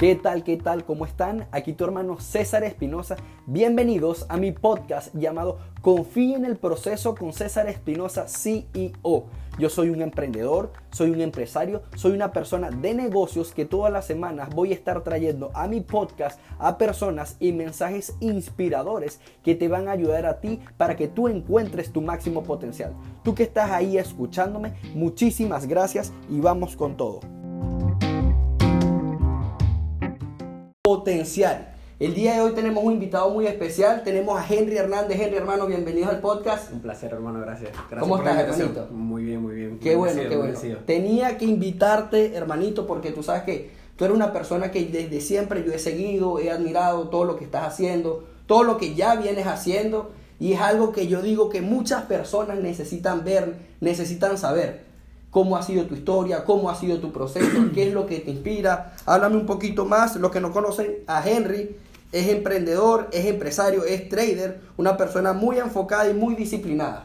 ¿Qué tal? ¿Qué tal? ¿Cómo están? Aquí tu hermano César Espinosa. Bienvenidos a mi podcast llamado Confía en el proceso con César Espinosa, CEO. Yo soy un emprendedor, soy un empresario, soy una persona de negocios que todas las semanas voy a estar trayendo a mi podcast a personas y mensajes inspiradores que te van a ayudar a ti para que tú encuentres tu máximo potencial. Tú que estás ahí escuchándome, muchísimas gracias y vamos con todo. Potencial. El día de hoy tenemos un invitado muy especial. Tenemos a Henry Hernández. Henry, hermano, bienvenido al podcast. Un placer, hermano, gracias. gracias ¿Cómo estás, hermanito? Muy bien, muy bien. Qué bueno, qué bueno. Tenía que invitarte, hermanito, porque tú sabes que tú eres una persona que desde siempre yo he seguido, he admirado todo lo que estás haciendo, todo lo que ya vienes haciendo. Y es algo que yo digo que muchas personas necesitan ver, necesitan saber cómo ha sido tu historia, cómo ha sido tu proceso, qué es lo que te inspira. Háblame un poquito más. Los que no conocen a Henry, es emprendedor, es empresario, es trader, una persona muy enfocada y muy disciplinada.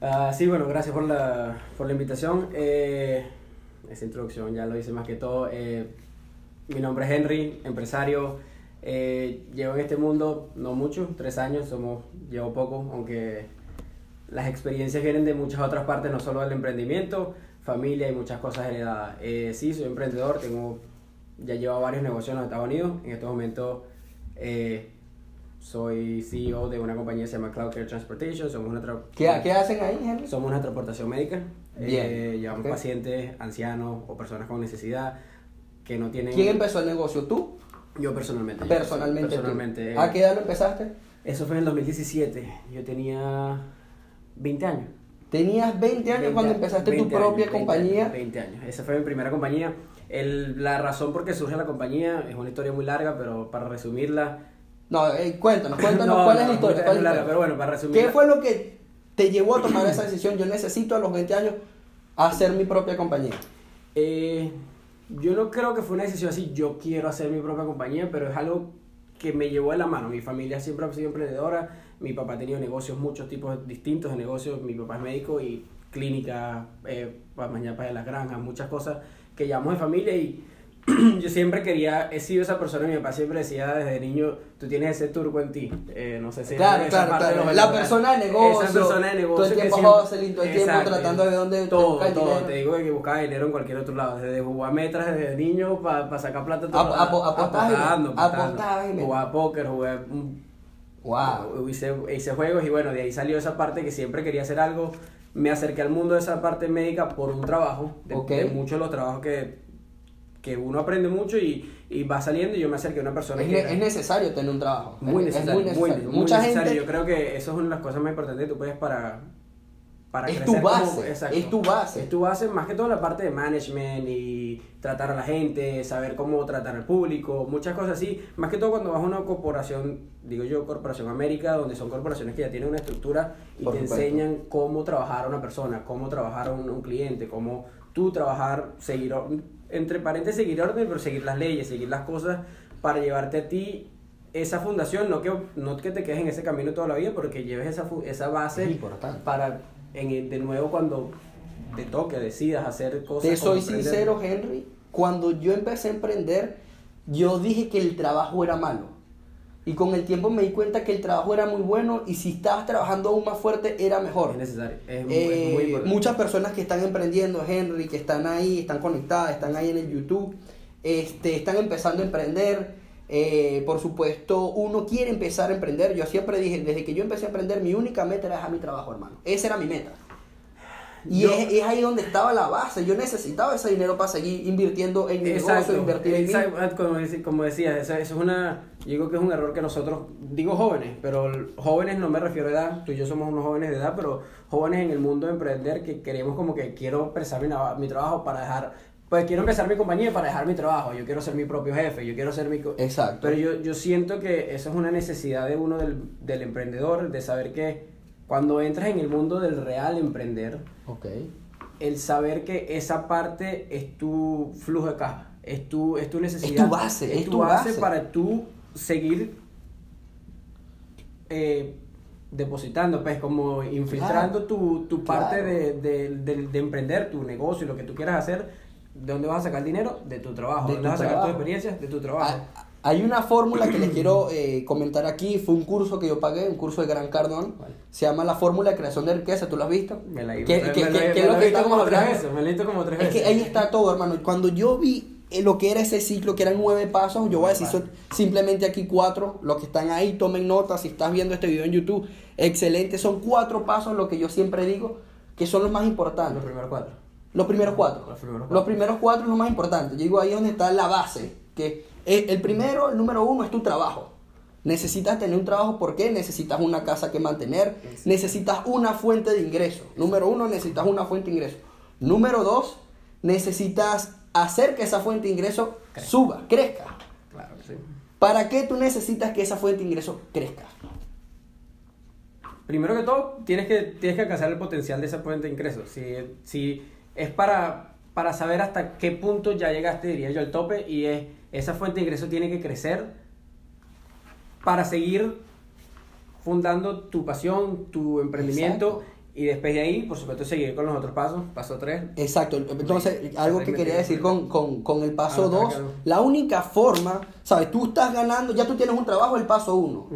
Uh, sí, bueno, gracias por la, por la invitación. Eh, esa introducción ya lo hice más que todo. Eh, mi nombre es Henry, empresario. Eh, llevo en este mundo no mucho, tres años, somos, llevo poco, aunque las experiencias vienen de muchas otras partes, no solo del emprendimiento, familia y muchas cosas heredadas. Eh, sí, soy emprendedor, tengo, ya llevo varios negocios en los Estados Unidos. En estos momentos eh, soy CEO de una compañía que se llama Cloud Care Transportation. Somos una ¿Qué, ¿Qué, hacen ahí, Henry? Somos una transportación médica. Eh, llevamos pacientes, ancianos o personas con necesidad que no tienen... ¿Quién empezó el negocio? ¿Tú? Yo personalmente. Personalmente. personalmente. ¿A qué edad lo empezaste? Eso fue en el 2017. Yo tenía 20 años. Tenías 20 años cuando empezaste tu propia compañía. 20 años, esa fue mi primera compañía. El, la razón por qué surge la compañía es una historia muy larga, pero para resumirla... No, eh, cuéntanos, cuéntanos cuál es la historia. es larga, pero bueno, para resumirla... ¿Qué fue lo que te llevó a tomar esa decisión? Yo necesito a los 20 años hacer mi propia compañía. Eh, yo no creo que fue una decisión así, yo quiero hacer mi propia compañía, pero es algo que me llevó de la mano. Mi familia siempre ha sido emprendedora mi papá ha tenido negocios, muchos tipos distintos de negocios. Mi papá es médico y clínica, eh, mañana para las granjas, muchas cosas que llamamos de familia y yo siempre quería, he sido esa persona, mi papá siempre decía desde niño, tú tienes ese turco en ti, eh, no sé si... Claro, claro, claro. la persona de negocio. Esa persona de negocio. Todo el tiempo hustle, todo el tiempo tratando de dónde Todo, todo, te digo que buscaba dinero en cualquier otro lado, desde jugar metras desde niño para pa sacar plata. Todo, apostando, apostando, Jugar póker, jugar Wow. Hice, hice juegos y bueno, de ahí salió esa parte que siempre quería hacer algo. Me acerqué al mundo de esa parte médica por un trabajo, de, muchos de los trabajos que, que uno aprende mucho y, y, va saliendo y yo me acerqué a una persona es, es necesario tener un trabajo. Muy necesario, muy, Mucha Gente... Yo creo que eso es una de las cosas más importantes que tú puedes para, para es tu base, es tu base. Es tu base, más que todo la parte de management y tratar a la gente, saber cómo tratar al público, muchas cosas así. Más que todo cuando vas a una corporación, digo yo, Corporación América, donde son corporaciones que ya tienen una estructura y te enseñan cómo trabajar a una persona, cómo trabajar a un, cliente, cómo tú trabajar, seguir, entre paréntesis, seguir orden, pero seguir las leyes, seguir las cosas para llevarte a ti esa fundación, no que, no que te quedes en ese camino toda la vida, porque lleves esa, esa base para en, de nuevo cuando te toque, decidas hacer cosas. Te soy sincero, Henry, cuando yo empecé a emprender, yo dije que el trabajo era malo. Y con el tiempo me di cuenta que el trabajo era muy bueno y si estabas trabajando aún más fuerte era mejor. Es necesario, es, muy, eh, Muchas personas que están emprendiendo, Henry, que están ahí, están conectadas, están ahí en el YouTube, este, están empezando a emprender. Eh, por supuesto, uno quiere empezar a emprender. Yo siempre dije, desde que yo empecé a emprender, mi única meta era dejar mi trabajo, hermano. Esa era mi meta. Y es, es, ahí donde estaba la base. Yo necesitaba ese dinero para seguir invirtiendo en mi negocio, invertir en exacto. Como, como decías, eso, es una. Yo digo que es un error que nosotros, digo jóvenes, pero jóvenes no me refiero a edad, tú y yo somos unos jóvenes de edad, pero jóvenes en el mundo de emprender que queremos como que quiero empezar mi, mi trabajo para dejar pues quiero empezar mi compañía para dejar mi trabajo, yo quiero ser mi propio jefe, yo quiero ser mi... Exacto. Pero yo, yo siento que eso es una necesidad de uno del, del, emprendedor, de saber que cuando entras en el mundo del real emprender, okay. el saber que esa parte es tu flujo de caja, es tu, es tu necesidad. Es tu base, es, tu, base, para tú seguir eh, depositando, pues como infiltrando tu, tu parte de, de, de, de emprender, tu negocio, lo que tú quieras hacer ¿De dónde vas a sacar el dinero? De tu trabajo. De ¿De dónde vas a sacar tu trabajo. experiencia? De tu trabajo. Ah, Hay una fórmula que les quiero eh, comentar aquí. Fue un curso que yo pagué, un curso de Gran Cardón. Se llama la fórmula de creación de riqueza. ¿Tú lo has visto? Me la ¿Qué- me- qué- me- qué- me- qué me es he visto como tres veces. Me la he visto como tres Es veces. que ahí está todo, hermano. Cuando yo vi eh, lo que era ese ciclo, que eran nueve pasos, yo voy a decir son simplemente aquí cuatro. Los que están ahí, tomen nota. Si estás viendo este video en YouTube, excelente. Son cuatro pasos, lo que yo siempre digo, que son los más importantes. Los primeros cuatro. Los primeros cuatro. Los primeros cuatro. Los primeros cuatro es lo más importante. Yo digo ahí es donde está la base. Que es- el primero, el número uno, es tu trabajo. Necesitas tener un trabajo porque necesitas una casa que mantener, necesitas una fuente de ingreso. Número uno, necesitas una fuente de ingreso. Número dos, necesitas hacer que esa fuente de ingreso Crezca. suba, crezca. Claro, sí. ¿Para qué tú necesitas que esa fuente de ingreso crezca? Primero que todo, tienes que, tienes que alcanzar el potencial de esa fuente de ingresos. Si, si es para, para saber hasta qué punto ya llegaste, diría yo, al tope, y es, esa fuente de ingresos tiene que crecer para seguir fundando tu pasión, tu emprendimiento, Exacto. y después de ahí, por supuesto, seguir con los otros pasos. Paso 3. Exacto, entonces algo que quería decir con, con, con el paso Ah, 2, claro. la única forma, ¿sabes? Tú estás ganando, ya tú tienes un trabajo, el paso 1.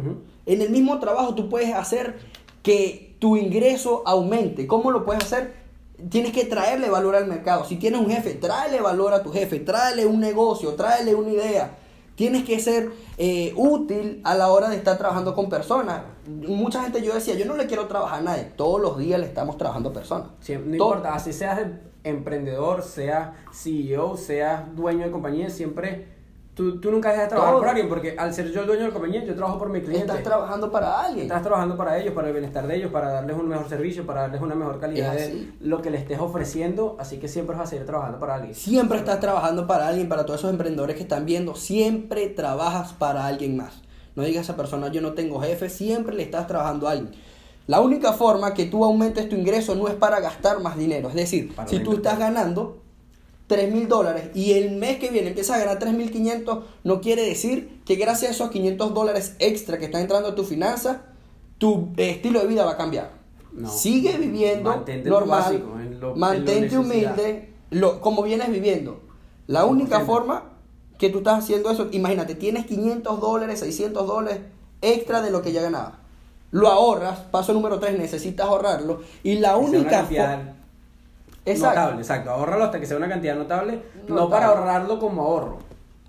En el mismo trabajo tú puedes hacer que tu ingreso aumente. ¿Cómo lo puedes hacer? Tienes que traerle valor al mercado. Si tienes un jefe, tráele valor a tu jefe, tráele un negocio, tráele una idea. Tienes que ser eh, útil a la hora de estar trabajando con personas. Mucha gente yo decía, yo no le quiero trabajar a nadie. Todos los días le estamos trabajando a personas. Siempre- no Todo- importa, así seas em- emprendedor, seas CEO, seas dueño de compañía, siempre tú, tú nunca dejas de trabajar Todo. por alguien, porque al ser yo el dueño de la compañía, yo trabajo por mi cliente. Estás trabajando para alguien. Estás trabajando para ellos, para el bienestar de ellos, para darles un mejor servicio, para darles una mejor calidad de lo que le estés ofreciendo, así que siempre vas a seguir trabajando para alguien. Siempre estás trabajando para alguien, para todos esos emprendedores que están viendo, siempre trabajas para alguien más. No digas a esa persona, yo no tengo jefe, siempre le estás trabajando a alguien. La única forma que tú aumentes tu ingreso no es para gastar más dinero. Es decir, Para si tú estás ganando 3 mil dólares y el mes que viene empiezas a ganar 3 mil 500, no quiere decir que gracias a esos 500 dólares extra que están entrando a tu finanza, tu eh, estilo de vida va a cambiar. No. Sigue viviendo Mantente normal, básico, en lo- en lo mantente humilde, lo, como vienes viviendo. La única 100%. forma que tú estás haciendo eso, imagínate, tienes 500 dólares, 600 dólares extra de lo que ya ganabas. Lo ahorras, paso número 3, necesitas ahorrarlo. Y la única forma... Exacto. notable, exacto. Ahorralo hasta que sea una cantidad notable, no para ahorrarlo como ahorro.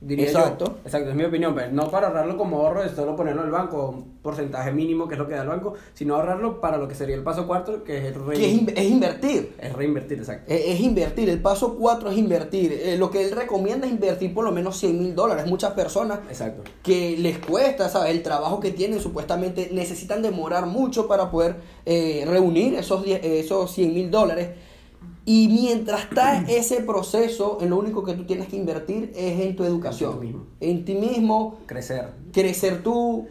Diría Exacto. yo. Exacto, es mi opinión, pero no para ahorrarlo como ahorro de solo ponerlo en el banco, un porcentaje mínimo que es lo que da el banco, sino ahorrarlo para lo que sería el paso cuarto, que es el re- Que es, in- es invertir. es reinvertir, exacto. Es, es invertir. El paso 4 es invertir. Eh, lo que él recomienda es invertir por lo menos 100 mil dólares. Muchas personas Exacto. que les cuesta, ¿sabes? El trabajo que tienen, supuestamente necesitan demorar mucho para poder eh, reunir esos, die- esos 100 mil dólares. Y mientras está ese proceso, en lo único que tú tienes que invertir es en tu educación. En ti mismo. En ti mismo, Crecer. crecer tú.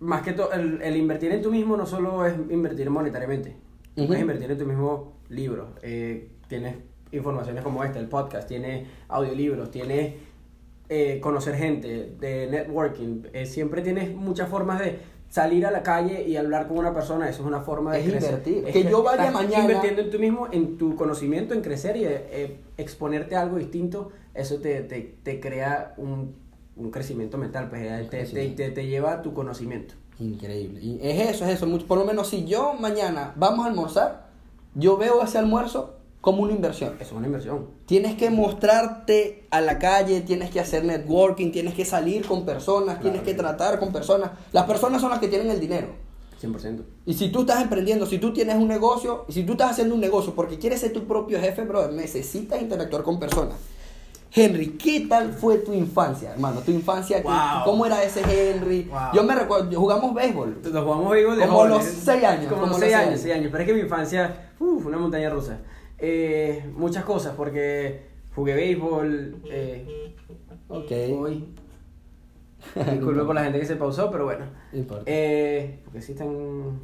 Más que todo, el, el invertir en tú mismo no solo es invertir monetariamente, Tú Ujú. puedes invertir en tu mismo libro. Eh, tienes informaciones como esta, el podcast, tienes audiolibros, tienes eh, conocer gente, de networking. Eh, siempre tienes muchas formas de salir a la calle y hablar con una persona. Eso es una forma de Es crecer. invertir. Que yo vaya estás mañana- invirtiendo en tú mismo, en tu conocimiento, en crecer y eh, eh, exponerte a algo distinto. Eso te, te, te crea un, un crecimiento mental, pues, eh, te, te, crecimiento. te, te lleva a tu conocimiento. Increíble. Y es eso, es eso. Por lo menos si yo mañana vamos a almorzar, yo veo ese almuerzo como una inversión. Eso es una inversión. Tienes que mostrarte a la calle, tienes que hacer networking, tienes que salir con personas, tienes que tratar con personas. Las personas son las que tienen el dinero. 100%. Y si tú estás emprendiendo, si tú tienes un negocio, y si tú estás haciendo un negocio porque quieres ser tu propio jefe, brother, necesitas interactuar con personas. Henry, ¿qué tal fue tu infancia, hermano? Tu infancia, ¿qué- Wow. ¿cómo era ese Henry? Wow. Yo me recuerdo, jugamos béisbol. Nos jugamos béisbol de Como jóvenes. los seis años, Como, como los los seis seis años, años. seis años. Pero es que mi infancia, uf, una montaña rusa. Eh, muchas cosas, porque jugué béisbol. Eh, Ok. hoy. Disculpe por la gente que se pausó, pero bueno. No importa. Eh, porque sí están.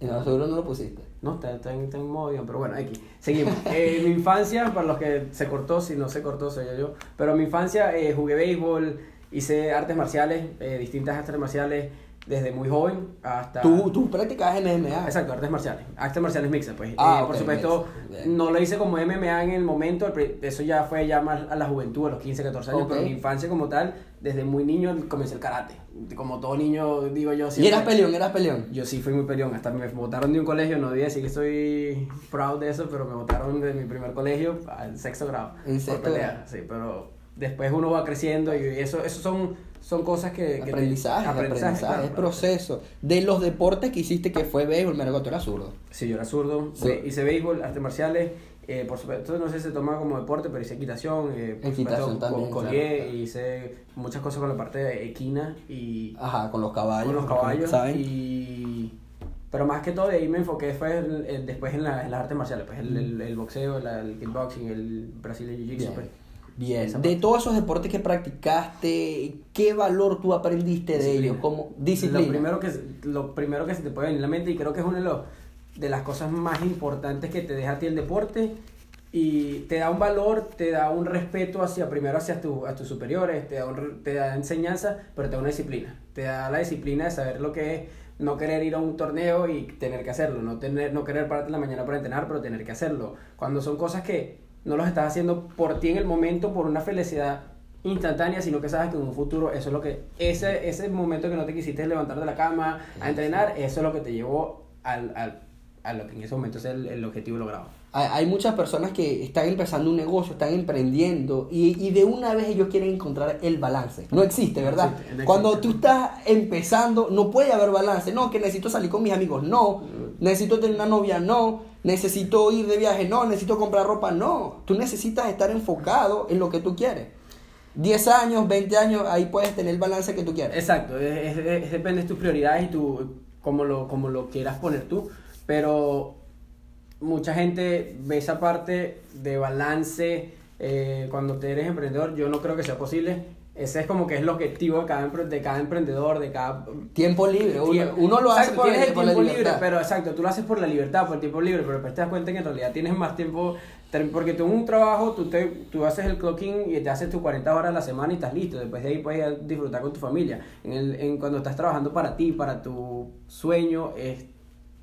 No, seguro no lo pusiste. No, está, está en, está en modo avión, pero bueno, aquí. Seguimos. Eh, mi infancia, para los que se cortó, si no se cortó, soy yo. Pero mi infancia eh, jugué béisbol, hice artes marciales, eh, distintas artes marciales. Desde muy joven hasta... Tú, tú practicabas MMA. Exacto, artes marciales. Artes marciales mixtas, pues. Ah, Eh, por supuesto, no lo hice como MMA en el momento, eso ya fue ya más a la juventud, a los 15, 14 años, pero en mi infancia como tal, desde muy niño comencé el karate. Como todo niño, digo yo Y eras peleón, eras peleón. Yo sí fui muy peleón, hasta me votaron de un colegio, no voy a decir que estoy proud de eso, pero me votaron de mi primer colegio al sexto grado. En por sexto grado. Sí, pero después uno va creciendo y eso, eso son, son cosas que... que te- Aprendizaje, aprendizaje, claro, es proceso. De los deportes que hiciste que fue béisbol, me recuerdo, tú eras zurdo. Sí, yo era zurdo, Sí. hice béisbol, artes marciales, eh, por supuesto, no sé si se toma como deporte, pero hice equitación, eh, por Equitación supuesto, también, co- claro, colgué, claro. hice muchas cosas con la parte de equina y Ajá, con los caballos. con los caballos ¿Saben? y pero más que todo de ahí me enfoqué fue en- en- después en, la- en las artes marciales pues el, el, el boxeo el, el kickboxing el brasileño jiu jitsu Bien. pues. Bien, de todos esos deportes que practicaste, ¿qué valor tú aprendiste de ellos? Como disciplina. Lo primero, que, lo primero que se te puede venir a la mente y creo que es una de, los, de las cosas más importantes que te deja a ti el deporte y te da un valor, te da un respeto hacia primero hacia tu, a tus superiores, te da, un te da enseñanza, pero te da una disciplina. Te da la disciplina de saber lo que es no querer ir a un torneo y tener que hacerlo, no, tener, no querer pararte en la mañana para entrenar, pero tener que hacerlo. Cuando son cosas que no los estás haciendo por ti en el momento, por una felicidad instantánea, sino que sabes que en un futuro eso es lo que, ese, ese momento que no te quisiste levantar de la cama a entrenar, eso es lo que te llevó al, al, a lo que en ese momento es el, el objetivo logrado. Hay, muchas personas que están empezando un negocio, están emprendiendo y, y de una vez ellos quieren encontrar el balance. No existe, ¿verdad? No existe, no Cuando tú estás empezando, no puede haber balance. No, que necesito salir con mis amigos, no. Necesito tener una novia, no. Necesito ir de viaje, no. Necesito comprar ropa, no. Tú necesitas estar enfocado en lo que tú quieres. 10 años, 20 años, ahí puedes tener el balance que tú quieres. Exacto, es, depende de tus prioridades y tu, cómo, lo, cómo lo quieras poner tú, pero mucha gente ve esa parte de balance eh, cuando te eres emprendedor, yo no creo que sea posible. Ese es como que es el objetivo de cada, de cada emprendedor, de cada... Tiempo libre. Uno, tiempo. uno lo hace Exacto, por, el por la tiempo libre, libertad. pero exacto, tú lo haces por la libertad, por el tiempo libre, pero después te das cuenta que en realidad tienes más tiempo, porque tú en un trabajo, tú, te, tú haces el clocking y te haces tus 40 horas a la semana y estás listo, después de ahí puedes a disfrutar con tu familia. En el, en cuando estás trabajando para ti, para tu sueño, es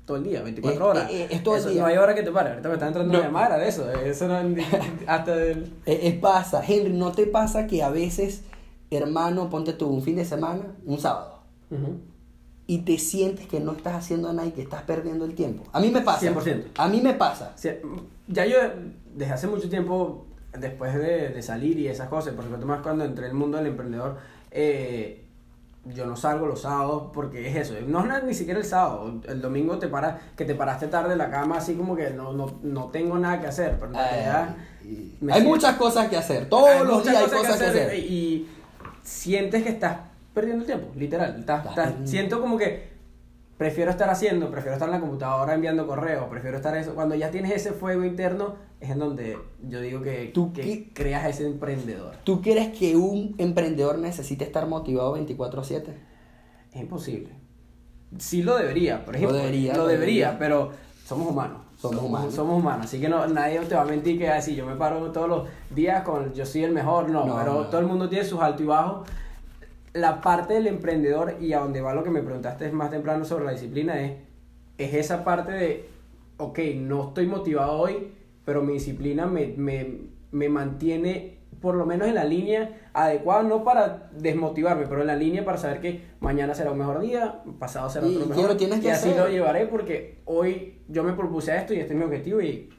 todo el día, 24 Es- horas. es- es todo el Eso, día. No hay hora que te pare, ahorita me está entrando No. una llamada de eso, eso no, hasta del... Eh, eh, pasa, Henry, ¿no te pasa que a veces, hermano, ponte tú un fin de semana, un sábado, y te sientes que no estás haciendo nada y que estás perdiendo el tiempo? A mí me pasa. 100%. A mí me pasa. Ya yo desde hace mucho tiempo, después de, de salir y esas cosas, por supuesto más cuando entré en el mundo del emprendedor, eh, yo no salgo los sábados porque es eso, no es nada- ni siquiera el sábado, el domingo te para, que te paraste tarde en la cama así como que no, no, no tengo nada que hacer, pero en realidad Ay, me hay siento- muchas cosas que hacer. Todos hay los días hay cosas que hacer. y sientes que estás perdiendo el tiempo, literal. Estás- siento como que prefiero estar haciendo, prefiero estar en la computadora enviando correos, prefiero estar eso. Cuando ya tienes ese fuego interno, es en donde yo digo que, ¿Tú que creas ese emprendedor. ¿Tú crees que un emprendedor necesita estar motivado 24/7? Es imposible. Sí lo debería, por Lo ejemplo. debería, lo lo debería, debería. pero somos humanos. Somos humanos. Somos humanos, así que no, nadie te va a mentir que así yo me paro todos los días con yo soy el mejor, no, No, pero no. todo el mundo tiene sus altos y bajos. La parte del emprendedor y a donde va lo que me preguntaste más temprano sobre la disciplina es, es esa parte de, ok, no estoy motivado hoy, pero mi disciplina me, me, me mantiene por lo menos en la línea adecuada, no para desmotivarme, pero en la línea para saber que mañana será un mejor día, pasado será Y otro que mejor. lo tienes que y así hacer. lo llevaré porque hoy yo me propuse esto y este es mi objetivo y,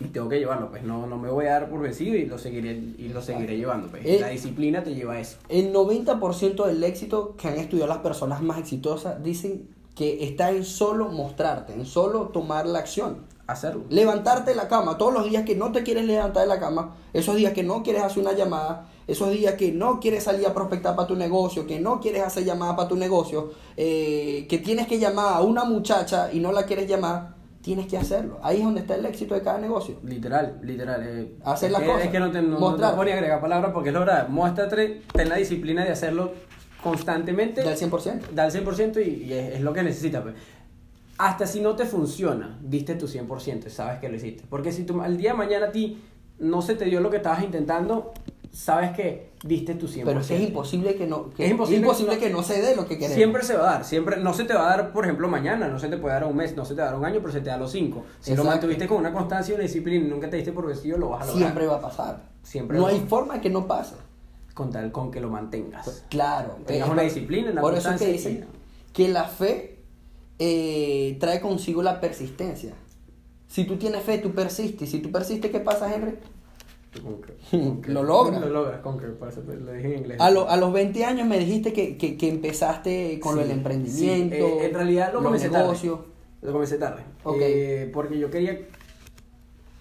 y tengo que llevarlo, pues no, no me voy a dar por vencido y lo seguiré, y lo seguiré llevando. Pues. Eh, la disciplina te lleva a eso. El 90% del éxito que han estudiado las personas más exitosas dicen que está en solo mostrarte, en solo tomar la acción. Hacerlo. Levantarte de la cama, todos los días que no te quieres levantar de la cama, esos días que no quieres hacer una llamada, esos días que no quieres salir a prospectar para tu negocio, que no quieres hacer llamada para tu negocio, eh, que tienes que llamar a una muchacha y no la quieres llamar, tienes que hacerlo. Ahí es donde está el éxito de cada negocio. Literal, literal. eh, Hacer las cosas. Es que no te, no, no te Mostrar. puedo ni agregar palabras porque es la verdad. Muéstrate, ten la disciplina de hacerlo constantemente. Del 100%. Da el 100% y, y es, es lo que necesitas. pues. Hasta si no te funciona, diste tu 100%, sabes que lo hiciste. Porque si tú, al día de mañana a ti no se te dio lo que estabas intentando, sabes que diste tu 100%. Pero es que es imposible que no, que, Es imposible que que no se dé lo que queremos. Siempre se va a dar, siempre, no se te va a dar, por ejemplo, mañana, no se te puede dar un mes, no se te va a dar un año, pero se te da los cinco. Si lo mantuviste con una constancia y una disciplina y nunca te diste por vencido, lo vas a lograr. Siempre va a pasar. Siempre no hay forma que no pase. Con tal con que lo mantengas. Claro. Tengas una disciplina, una Por eso es que constancia y- dicen que la fe eh, trae consigo la persistencia. Si tú tienes fe, tú persistes. Si tú persistes, ¿qué pasa, Henry? Con que- con que- Lo logras. Lo logras, con que, por eso lo dije en inglés. A, lo- a los 20 años me dijiste que, que- que empezaste con Sí, del emprendimiento. sí. Eh, en realidad lo comencé negocios. tarde. Lo comencé tarde. Ok. Eh, porque yo quería.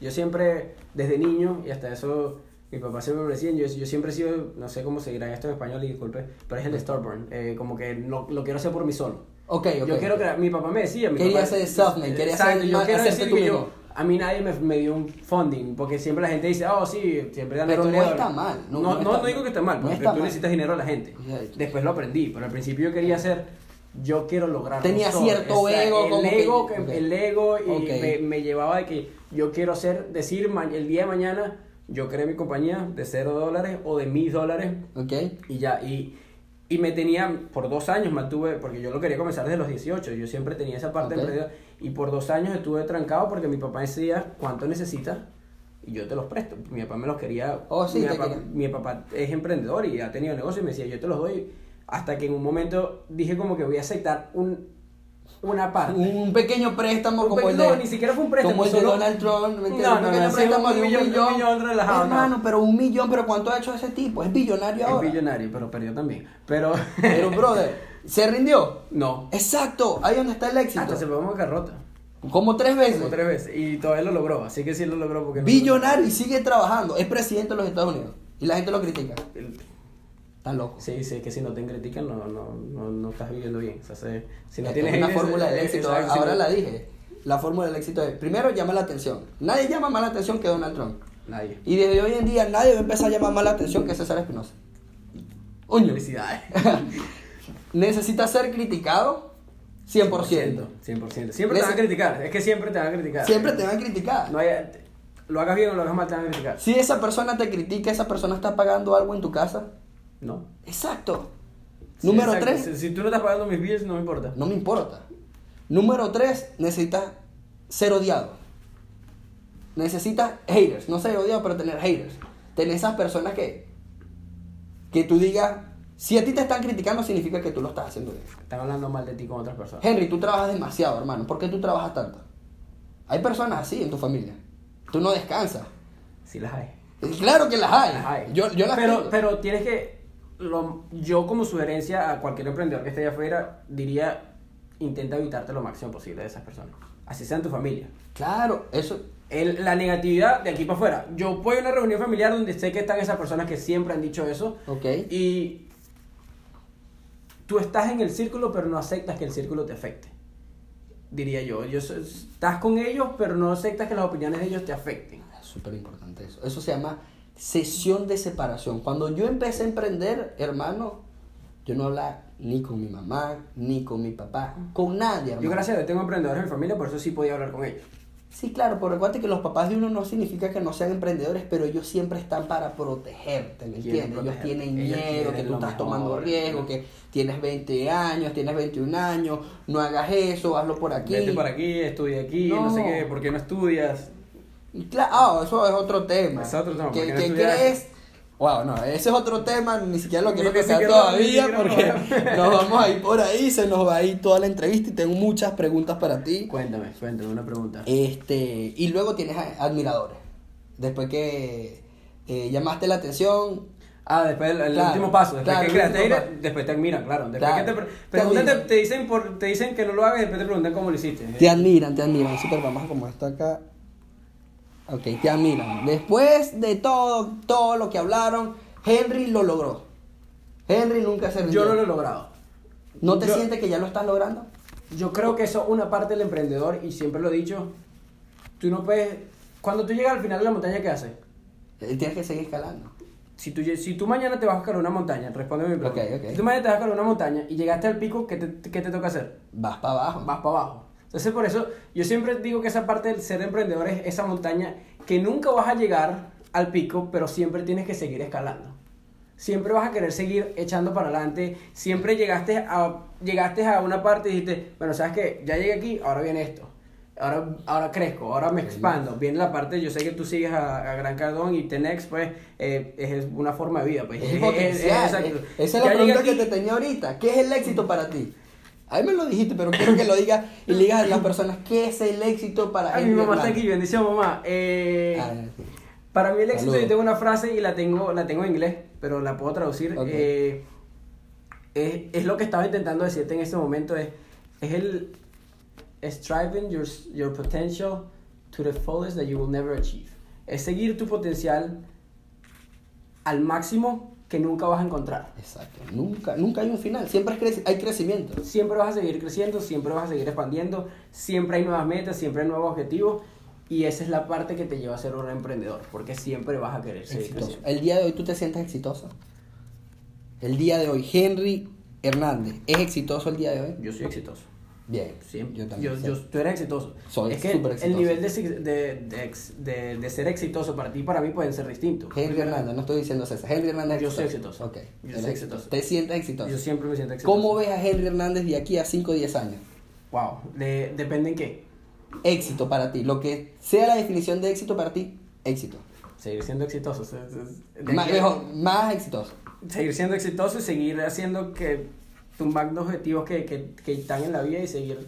Yo siempre, desde niño, y hasta eso, mi papá siempre me decía, yo, yo siempre he sido, no sé cómo se dirá esto en español, y disculpe, pero es el Starburn. Eh, como que lo, lo quiero hacer por mí solo. Ok, ok. Yo quiero que mi papá me decía, mi Quería papá- ser self-made, quería ser yo quiero decir que yo, a mí nadie me, me dio un funding, porque siempre la gente dice, oh sí, siempre dan Pero no historiadores". está mal, no- No, no está no digo que esté mal, porque está tú mal. necesitas dinero a la gente. Después lo aprendí, pero al principio yo quería hacer, yo quiero lograr. Tenía cierto ego, el como ego, que, ok. el ego y Ok. me, me llevaba de que yo quiero ser, decir el día de mañana, yo creé mi compañía de cero dólares o de mil dólares Ok. y ya, y, y me tenía, por dos años mantuve, porque yo lo quería comenzar desde los 18, yo siempre tenía esa parte Ok. emprendedora, y por dos años estuve trancado porque mi papá decía, ¿cuánto necesitas? Y yo te los presto. Mi papá me los quería. Oh, sí, mi, papá, quería. mi papá es emprendedor y ha tenido negocio y me decía, yo te los doy. Hasta que en un momento dije como que voy a aceptar un, una parte. Un pequeño préstamo Un como pe- el no, de... ni siquiera fue un préstamo, Como el de Donald Trump. ¿me? No, un no, pequeño no, préstamo de un millón- un millón. millón relajado, no. Hermano, pero un millón, pero ¿cuánto ha hecho ese tipo? Es billonario Es ahora. millonario, pero perdió también. Pero, Pero, brother, ¿se rindió? no. Exacto, ahí donde está el éxito. Hasta se fue a bancarrota. Como tres veces. Como tres veces. Y todavía lo logró. Así que sí lo logró porque... no- Billonario y sigue trabajando. Es presidente de los Estados Unidos. Y la gente lo critica. El- Está loco. Sí, sí, que si no te critican no, no, no, no estás viviendo bien. O sea, se- si no tienes es una fórmula del éxito. exacto, Ahora la dije. La fórmula del éxito es, primero, llama la atención. Nadie llama más la atención que Donald Trump. Nadie. Y desde hoy en día nadie va a empezar a llamar más la atención que César Espinosa. Uño. Felicidades. Necesita ser criticado 100%. 100%. Siempre te van a criticar. Es que siempre te van a criticar. Siempre te van a criticar. No hay, lo hagas bien o lo hagas mal, te van a criticar. Si esa persona te critica, esa persona está pagando algo en tu casa. No. Exacto. Sí, Número exacto. 3, Si, si tú no estás pagando mis bills, no me importa. no me importa. Número 3, necesitas ser odiado. Necesitas haters. No ser odiado, pero tener haters. Tener esas personas que, que tú digas, si a ti te están criticando, significa que tú lo estás haciendo bien. Están hablando mal de ti con otras personas. Henry, tú trabajas demasiado, hermano. ¿Por qué tú trabajas tanto? Hay personas así en tu familia. Tú no descansas. Sí las hay. Claro que las hay. Las hay. Yo, yo las pero, tengo. pero tienes que. Lo- yo, como sugerencia a cualquier emprendedor que esté allá afuera, diría: intenta evitarte lo máximo posible de esas personas. Así sea en tu familia. Claro, eso. El- la negatividad de aquí para afuera. Yo voy a una reunión familiar donde sé que están esas personas que siempre han dicho eso. Ok. Y tú estás en el círculo, pero no aceptas que el círculo te afecte. Diría yo. yo estás con ellos, pero no aceptas que las opiniones de ellos te afecten. Es súper importante eso. Eso se llama sesión de separación. Cuando yo empecé a emprender, hermano, yo no hablaba ni con mi mamá, ni con mi papá, con nadie, hermano. Yo, gracias a Dios, tengo emprendedores en mi familia, por eso sí podía hablar con ellos. Sí, claro, pero recuerda que los papás de uno no significa que no sean emprendedores, pero ellos siempre están para protegerte, ¿me entiendes? Ellos tienen Ellos miedo, que tú estás mejor. tomando riesgo, que tienes 20 años, tienes 21 años, no hagas eso, hazlo por aquí. Vete por aquí, estudia aquí, no, No. sé qué, ¿por qué no estudias? Y cla- ah, eso es otro tema. Es otro tema, ¿Qué, qué crees? Wow, no, ese es otro tema, ni siquiera lo quiero tocar todavía ni porque nos vamos a ir por ahí, se nos va a ir toda la entrevista y tengo muchas preguntas para ti. Cuéntame, cuéntame una pregunta. Este, y luego tienes admiradores. Después que eh, llamaste la atención, Ah, después el, el Claro, último paso, después claro, que aire, paso. después te admiran, claro. Después Claro. que te, Te preguntan, te, te dicen por, te dicen que no lo hagas y después te preguntan cómo lo hiciste. te admiran, te admiran. Super, vamos a como esto acá. Ok, te admiran. Después de todo, todo lo que hablaron, Henry lo logró. Henry nunca se rindió. Yo no lo he logrado. ¿No te Yo- sientes que ya lo estás logrando? Yo creo que eso es una parte del emprendedor y siempre lo he dicho. Tú no puedes. Cuando tú llegas al final de la montaña, ¿qué haces? Eh, Tienes que seguir escalando. Si tú, si tú mañana te vas a escalar una montaña, responde mi pregunta. Ok, ok. Si tú mañana te vas a escalar una montaña y llegaste al pico, ¿qué te, qué te toca hacer? Vas para abajo. Vas para abajo. Entonces, por eso, yo siempre digo que esa parte del ser emprendedor es esa montaña que nunca vas a llegar al pico, pero siempre tienes que seguir escalando. Siempre vas a querer seguir echando para adelante. Siempre llegaste a, llegaste a una parte y dijiste, bueno, sabes que ya llegué aquí, ahora viene esto. Ahora, ahora crezco, ahora me expando. Viene la parte, yo sé que tú sigues a, a Gran Cardón y Tenex, pues eh, es una forma de vida. Pues. Es potencial. exacto. Esa es la Ya pregunta que te tenía ahorita. ¿Qué es el éxito para ti? A mí me lo dijiste, pero quiero que lo digas y le digas a las personas qué es el éxito para Ay, mi mamá está aquí, bendición mamá. Eh, Ah. Para mí el éxito, yo tengo una frase y la tengo, la tengo en inglés, pero la puedo traducir. Ok. Eh, es, es lo que estaba intentando decirte en este momento, es, es el striving your, your potential to the fullest that you will never achieve. Es seguir tu potencial al máximo que nunca vas a encontrar. Exacto. Nunca, nunca hay un final. Siempre hay crecimiento. Siempre vas a seguir creciendo, siempre vas a seguir expandiendo, siempre hay nuevas metas, siempre hay nuevos objetivos. Y esa es la parte que te lleva a ser un emprendedor, porque siempre vas a querer seguir Exitoso. creciendo. El día de hoy tú te sientes exitoso. El día de hoy, Henry Hernández, ¿es exitoso el día de hoy? Yo soy exitoso. Bien. Siempre. Yo Yo también. yo, sé. tú eres exitoso. Soy es que súper el exitoso. nivel de, de, de, de- ser exitoso para ti y para mí pueden ser distintos. Henry Hernández, no estoy diciendo César. Henry Hernández es Yo soy exitoso. exitoso. Ok. Yo soy exitoso. ¿Te sientes exitoso? Yo siempre me siento exitoso. ¿Cómo ves a Henry Hernández de aquí a 5 o 10 años? Wow. De- depende en qué. Éxito para ti. Lo que sea la definición de éxito para ti, éxito. Seguir siendo exitoso. Más, mejor, más exitoso. Seguir siendo exitoso y seguir haciendo que tumbando objetivos que, que, que están en la vida y seguir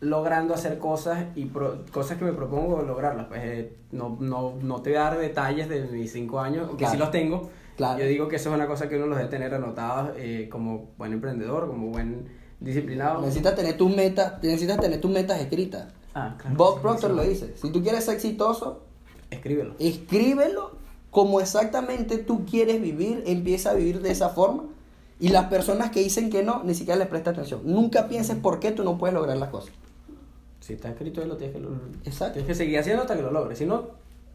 logrando hacer cosas y pro- cosas que me propongo lograrlas. Pues eh, no, no, no te voy a dar detalles de mis cinco años, aunque sí los tengo. Claro. Yo digo que eso es una cosa que uno los debe tener anotados eh, como buen emprendedor, como buen disciplinado. Necesitas tener tus metas, necesitas tener tus metas escritas. Ah, claro. Bob Proctor lo dice. Si tú quieres ser exitoso, Escríbelo. escríbelo como exactamente tú quieres vivir, empieza a vivir de esa forma. Y las personas que dicen que no, ni siquiera les presta atención. Nunca pienses por qué tú no puedes lograr las cosas. Si está escrito, lo tienes que, lo- Exacto. tienes que seguir haciendo hasta que lo logres. Si no,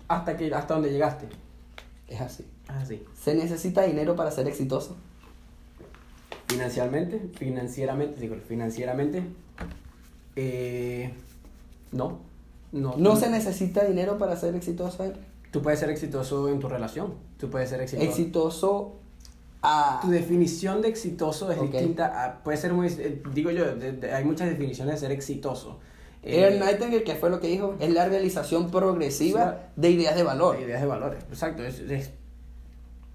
hasta, que, hasta donde llegaste. Es así. Así. ¿Se necesita dinero para ser exitoso? Financieramente, financieramente, digo, financieramente, eh, no, no. ¿No se necesita dinero para ser exitoso? Henry? Tú puedes ser exitoso en tu relación, tú puedes ser exitoso. Exitoso a... Tu definición de exitoso es distinta, a- puede ser muy, eh, digo yo, de- de- hay muchas definiciones de ser exitoso. Aaron Eh, Nightingale, que fue lo que dijo, es la realización progresiva de ideas de valor. Ideas de valores, exacto. Es, es-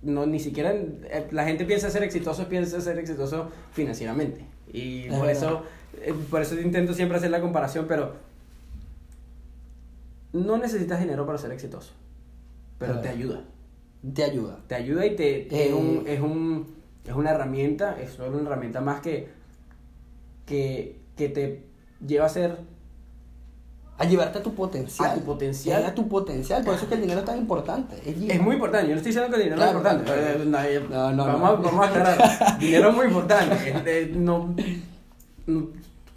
no, ni siquiera eh, la gente piensa ser exitoso, piensa ser exitoso financieramente. Y Es por verdad. eso, eh, por eso intento siempre hacer la comparación, pero no necesitas dinero para ser exitoso, pero te ayuda. Te ayuda. Te ayuda y te, te- es, Eh. un, es, un- es una herramienta, es solo una herramienta más que, que, que te lleva a ser A llevarte a tu potencial. A tu potencial. A tu potencial. Por eso es que el dinero es tan importante. Es, Es muy importante, yo no estoy diciendo que el dinero Claro, es importante. eh, nadie- No, no, vamos, no. A, vamos a aclarar. dinero es muy importante. eh, eh, no, no-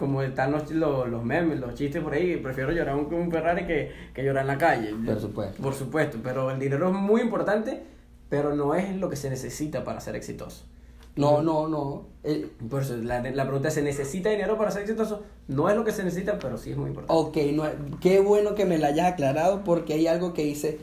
como están los, los, los memes, los chistes por ahí, prefiero llorar un, un Ferrari que, que llorar en la calle. Por supuesto. Por supuesto, pero el dinero es muy importante, pero no es lo que se necesita para ser exitoso. No, no, no. El- Por eso la, la pregunta es, ¿se necesita dinero para ser exitoso? No es lo que se necesita, pero sí es muy importante. ok, no, qué bueno que me lo hayas aclarado porque hay algo que dice,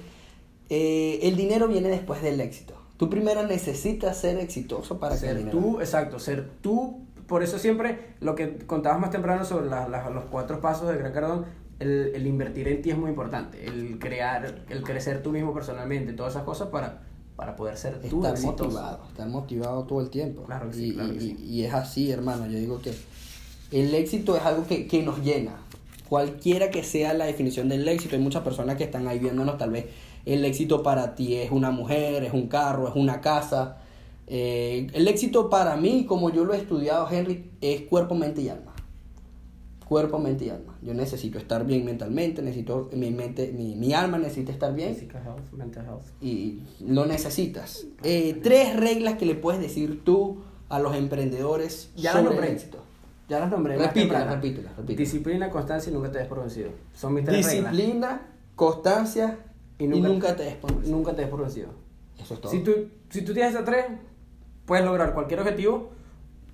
eh, el dinero viene después del éxito. Tú primero necesitas ser exitoso para que el ser dinero... tú, exacto, ser tú. Por eso siempre lo que contabas más temprano sobre la- la- los cuatro pasos de Gran Cardón, el, el invertir en ti es muy importante. El crear, el crecer tú mismo personalmente, todas esas cosas para, para poder ser tú estar exitoso. motivado, estar motivado todo el tiempo. Claro que sí, y, claro que y- sí. y es así, hermano. Yo digo que el éxito es algo que, que nos llena. Cualquiera que sea la definición del éxito, hay muchas personas que están ahí viéndonos, tal vez el éxito para ti es una mujer, es un carro, es una casa. Eh, el éxito para mí, como yo lo he estudiado, Henry, es cuerpo, mente y alma. Cuerpo, mente y alma. Yo necesito estar bien mentalmente, necesito mi mente, mi, mi alma necesita estar bien Physical health, mental health. y lo necesitas. Eh, tres reglas que le puedes decir tú a los emprendedores Ya las sobre nombré. el éxito. Ya las nombré. Repítela, repítela, repítela. Disciplina, constancia y nunca te des por vencido. Son mis tres reglas. Disciplina, constancia y Y nunca, nunca- te des por vencido. Nunca te des por vencido. Eso es todo. Si tú, si tú tienes esas tres, puedes lograr cualquier objetivo.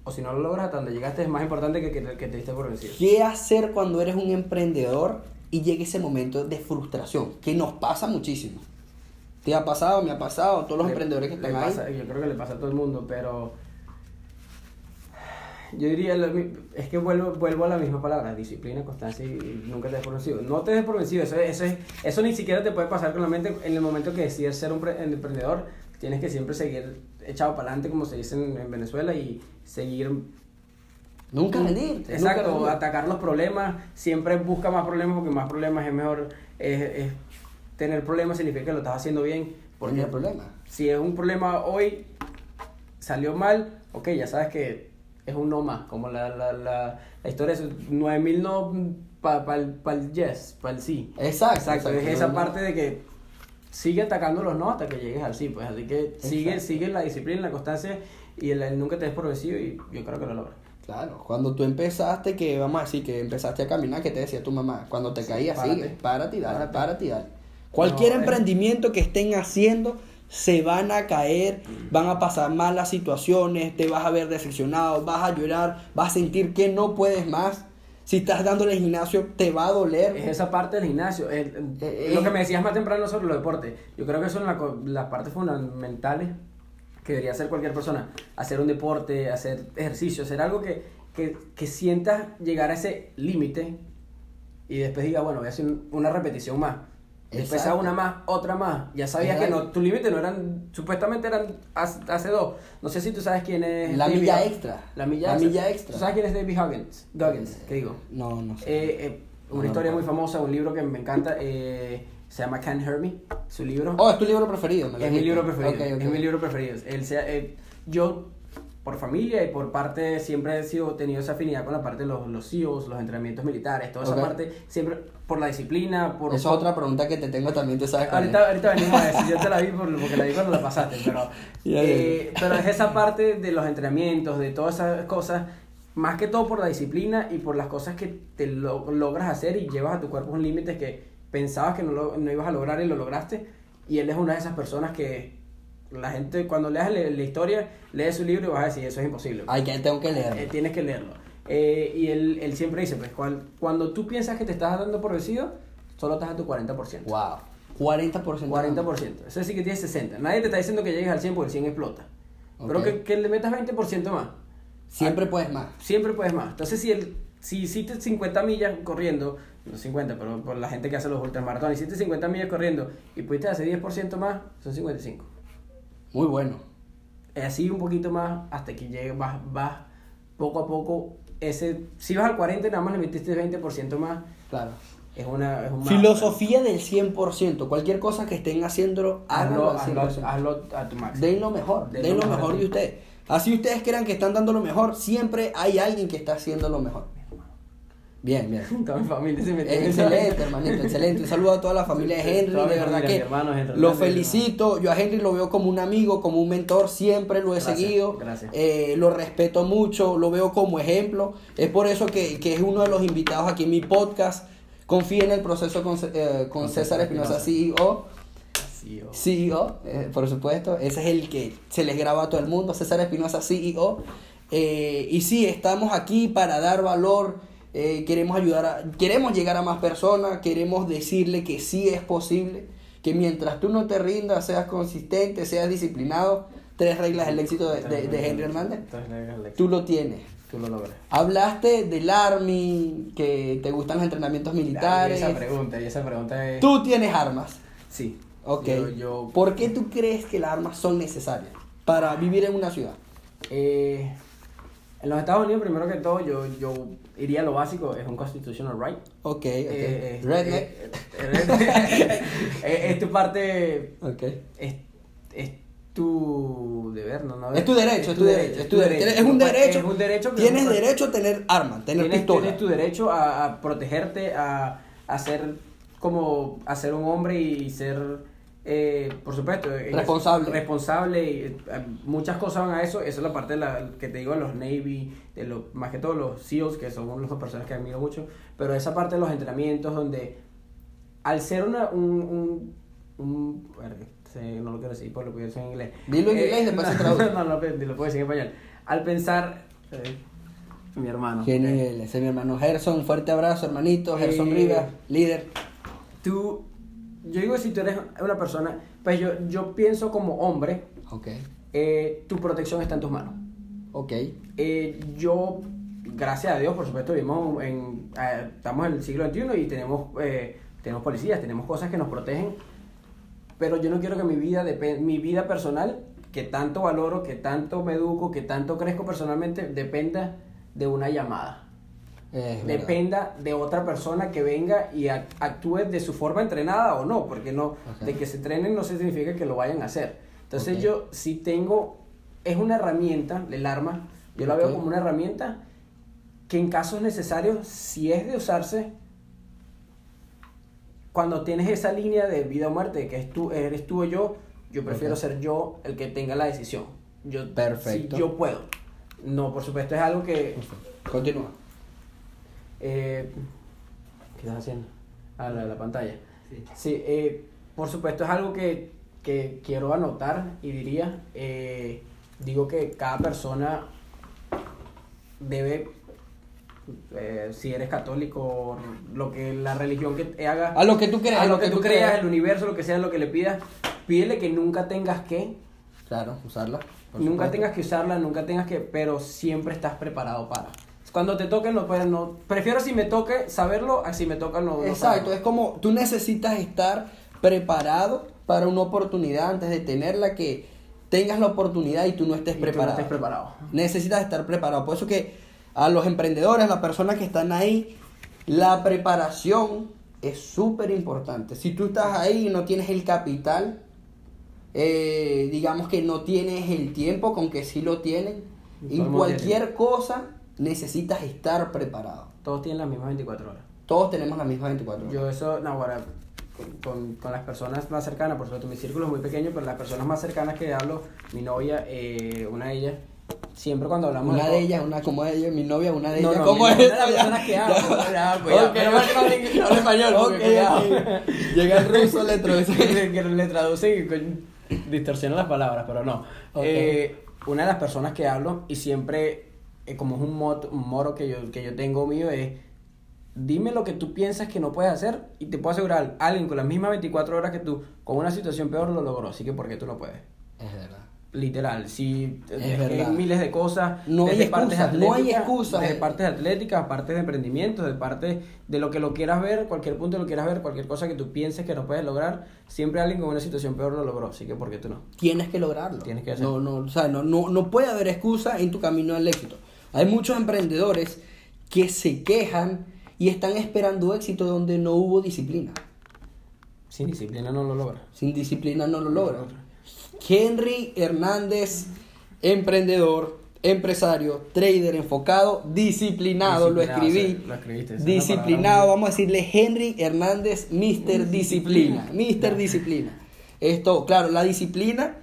O si no lo logras hasta donde llegaste, es más importante que, que, que te diste por vencido. ¿Qué hacer cuando eres un emprendedor y llegue ese momento de frustración? Que nos pasa muchísimo. ¿Te ha pasado? ¿Me ha pasado? Todos los Le- emprendedores que están ahí. pasa- Yo creo que le pasa a todo el mundo, pero yo diría, es que vuelvo, vuelvo a la misma palabra, disciplina, constancia y nunca te des por vencido. No te des por vencido, eso, eso, es- eso ni siquiera te puede pasar con la mente en el momento que decides ser un pre- emprendedor. Tienes que siempre seguir echado para adelante, como se dice en, en Venezuela, y seguir Nunca rendirte. Exacto, nunca atacar los problemas, siempre busca más problemas porque más problemas es mejor. es- es- tener problemas significa que lo estás haciendo bien. Porque Tener problemas. si es un problema hoy, salió mal, ok, ya sabes que es un no más. Como la, la, la, la historia es 9000 no para pa, el- pa el yes, para el sí. Exacto. Exacto, es esa parte de que sigue atacando los no hasta que llegues al sí, pues así que sigue, Exacto. sigue la disciplina, la constancia y el, el nunca te des por vencido y yo creo que lo logras. Claro, cuando tú empezaste, que vamos a decir que empezaste a caminar, que te decía tu mamá, cuando te caías, párate. sigue, párate y dale, Párate. párate y dale. Cualquier No, emprendimiento que estén haciendo, se van a caer, van a pasar malas situaciones, te vas a ver decepcionado, vas a llorar, vas a sentir que no puedes más. Si estás dándole al gimnasio, te va a doler. Es esa parte del gimnasio. el- el- Eh, lo eh. que me decías más temprano sobre los deportes. Yo creo que son la las partes fundamentales que debería hacer cualquier persona. Hacer un deporte, hacer ejercicio, hacer algo que, que, que sientas llegar a ese límite y después diga, bueno, voy a hacer un- una repetición más. Exacto. hago una más, otra más. Ya sabías que no, tu límite no eran, supuestamente eran hace, dos. No sé si tú sabes quién es. La David milla extra. La milla La extra. milla extra. ¿Tú sabes quién es David Huggins? Goggins, ¿qué digo? No, no sé. Eh, eh, una no historia muy famosa, un libro que me encanta, eh, se llama Can't Hurt Me, su libro. oh, es tu libro preferido. me lo es mi libro preferido, Ok, ok. es mi libro preferido. Él se- eh, yo, por familia y por parte, siempre he sido, tenido esa afinidad con la parte de los, los CEOs, los entrenamientos militares, toda esa parte, siempre por la disciplina, por... Esa es otra pregunta que te tengo también, tú sabes. Ahorita, ahorita venimos a decir, yo te la vi por- porque la vi cuando la pasaste, pero, ya, eh, pero es esa parte de los entrenamientos, de todas esas cosas, más que todo por la disciplina y por las cosas que te lo- logras hacer y llevas a tu cuerpo un límite que pensabas que no, lo- no ibas a lograr y lo lograste. Y él es una de esas personas que la gente, cuando leas la, la historia, lees su libro y vas a decir, eso es imposible. Ay, que tengo que leerlo. Eh, tienes que leerlo. Eh, y él, él siempre dice, pues cual- cuando tú piensas que te estás dando por vencido, solo estás a tu 40%. Wow. 40%. 40%. Eso sí que tienes 60. Nadie te está diciendo que llegues al 100 porque el 100 explota. Pero Ok. que, que le metas 20% más. Siempre puedes más. Siempre puedes más. Entonces, si el, si hiciste 50 millas corriendo, no 50, pero por la gente que hace los ultramaratones, hiciste 50 millas corriendo y pudiste hacer 10% más, son 55. Muy bueno. Así un poquito más hasta que llegue, vas, vas poco a poco. Ese, si vas al 40 y nada más le metiste 20% más, Claro. es una... Es un Filosofía del 100%. Cualquier cosa que estén haciéndolo, Hazlo, hazlo, 100%. hazlo a tu máximo. Den lo mejor, Den den lo mejor de ustedes. Así ustedes crean que están dando lo mejor, siempre hay alguien que está haciendo lo mejor. Bien, bien. Toda mi familia se metió en Excelente, hermanito, excelente. Un saludo a toda la familia de Henry, toda de verdad familia, que Henry lo felicito. Yo a Henry lo veo como un amigo, como un mentor, siempre lo he Gracias, seguido. gracias. Eh, lo respeto mucho, lo veo como ejemplo. Es por eso que, que es uno de los invitados aquí en mi podcast. Confía en el proceso con, eh, con César Espinosa. CEO. CEO, eh, por supuesto. Ese es el que se les graba a todo el mundo, César Espinosa, CEO. Y sí, estamos aquí para dar valor. Eh, queremos ayudar a, queremos llegar a más personas, queremos decirle que sí es posible, que mientras tú no te rindas, seas consistente, seas disciplinado, tres reglas del éxito de, de- de Henry Hernández, tú lo tienes. tú lo logras. Hablaste del Army, que te gustan los entrenamientos militares. Y esa pregunta, y esa pregunta es... Tú tienes armas. Sí. Ok. Yo, yo- ¿Por qué tú crees que las armas son necesarias para vivir en una ciudad? eh, en los Estados Unidos, primero que todo, yo, yo iría a lo básico, es un constitutional right. Ok, ok. Eh, eh, Redneck. eh, eh, redneck. Es tu parte, ok. es, es tu deber, ¿no? no Es tu derecho, es tu derecho. Es, tu derecho. Es un derecho. Es un derecho que Tienes derecho a tener armas, tener tienes, pistola. tienes tu derecho a, a protegerte, a, a ser como a ser un hombre y ser, eh, por supuesto, en- Responsable. responsable y eh, muchas cosas van a eso. Eso es la parte de la, que te digo de los Navy, de los, más que todo los SEALs, que son las personas que admiro mucho. Pero esa parte de los entrenamientos donde al ser una, un, un, un- no lo quiero decir por lo que soy en inglés. Dilo en inglés y después no, se traduce. No, no, lo puedo decir en español. Al pensar, eh, mi hermano. Eh, nivel. Ese es mi hermano Gerson. Fuerte abrazo, hermanito. Gerson Eh, Rivas, líder. tú yo digo, si tú eres una persona, pues yo, yo pienso como hombre, eh, tu protección está en tus manos. Ok. Eh, yo, gracias a Dios, por supuesto, vivimos en, eh, estamos en el siglo XXI y tenemos, tenemos policías, tenemos cosas que nos protegen, pero yo no quiero que mi vida, mi vida personal, que tanto valoro, que tanto me educo, que tanto crezco personalmente, dependa de una llamada. Es verdad. dependa de otra persona que venga y ac- actúe de su forma entrenada o no, porque no, de que se entrenen no significa que lo vayan a hacer. Entonces Ok. yo sí tengo, es una herramienta, el arma, yo la veo como una herramienta que en casos necesarios, si es de usarse, cuando tienes esa línea de vida o muerte, que es tú, eres tú o yo, yo prefiero ser yo el que tenga la decisión. Yo, Perfecto. Si yo puedo. No, por supuesto, es algo que, Continúa. Eh, ¿Qué estás haciendo? Ah, la, la pantalla. Sí, eh, por supuesto es algo que, que quiero anotar y diría, eh, digo que cada persona debe, eh, si eres católico, lo que la religión que te haga, A lo que tú creas. a lo que tú creas, el universo, lo que sea, lo que le pidas, pídele que nunca tengas que, Claro, usarla. nunca supuesto. tengas que usarla, nunca tengas que, pero siempre estás preparado para. Cuando te toque, no, puedes- no prefiero si me toque saberlo a si me toca no. no Exacto, saberlo. es como tú necesitas estar preparado para una oportunidad antes de tenerla que tengas la oportunidad y tú no estés Y tú no preparado. estés preparado. Necesitas estar preparado. Por eso que a los emprendedores, a las personas que están ahí, la preparación es súper importante. Si tú estás ahí y no tienes el capital, eh, digamos que no tienes el tiempo, con que sí lo tienen, en mundo cualquier cosa necesitas estar preparado. Todos tienen las mismas 24 horas. Todos tenemos las mismas 24 horas. Yo eso, no, ahora, con, con, con las personas más cercanas, por supuesto mi círculo es muy pequeño, pero las personas más cercanas que hablo, mi novia, eh, una de ellas, siempre cuando hablamos Una de ellas, una como ella, mi novia, una de No, ellas. no, ¿Cómo mi- es? una de las Ya, personas que ya, cuidado, Ok, pero no ok. hable- no hable español. Llega el ruso, le traduce. que, le traducen y con- distorsionan las palabras, pero no. Eh, una de las personas que hablo y siempre, eh, como es un, mot, un moro que yo, que yo tengo mío, es dime lo que tú piensas que no puedes hacer y te puedo asegurar, alguien con las mismas 24 horas que tú, con una situación peor, lo logró, así que ¿por qué tú no puedes? Es verdad. Literal, si verdad. miles de cosas, No hay desde partes excusas, no hay atléticas, excusas. desde partes atléticas, partes de emprendimiento, de parte de lo que lo quieras ver, cualquier punto lo quieras ver, cualquier cosa que tú pienses que no puedes lograr, siempre alguien con una situación peor lo logró, así que ¿por qué tú no? Tienes que lograrlo. Tienes que hacerlo. No, no, o sea, no, no, no puede haber excusa en tu camino al éxito. Hay muchos emprendedores que se quejan y están esperando éxito donde no hubo disciplina. Sin disciplina no lo logra. Sin disciplina no lo logran. Henry Hernández, emprendedor, empresario, trader enfocado, disciplinado, lo escribí. sí, lo escribiste, disciplinado, vamos a decirle Henry Hernández, Mr. Disciplina. Mr. Disciplina. Esto, claro, la disciplina.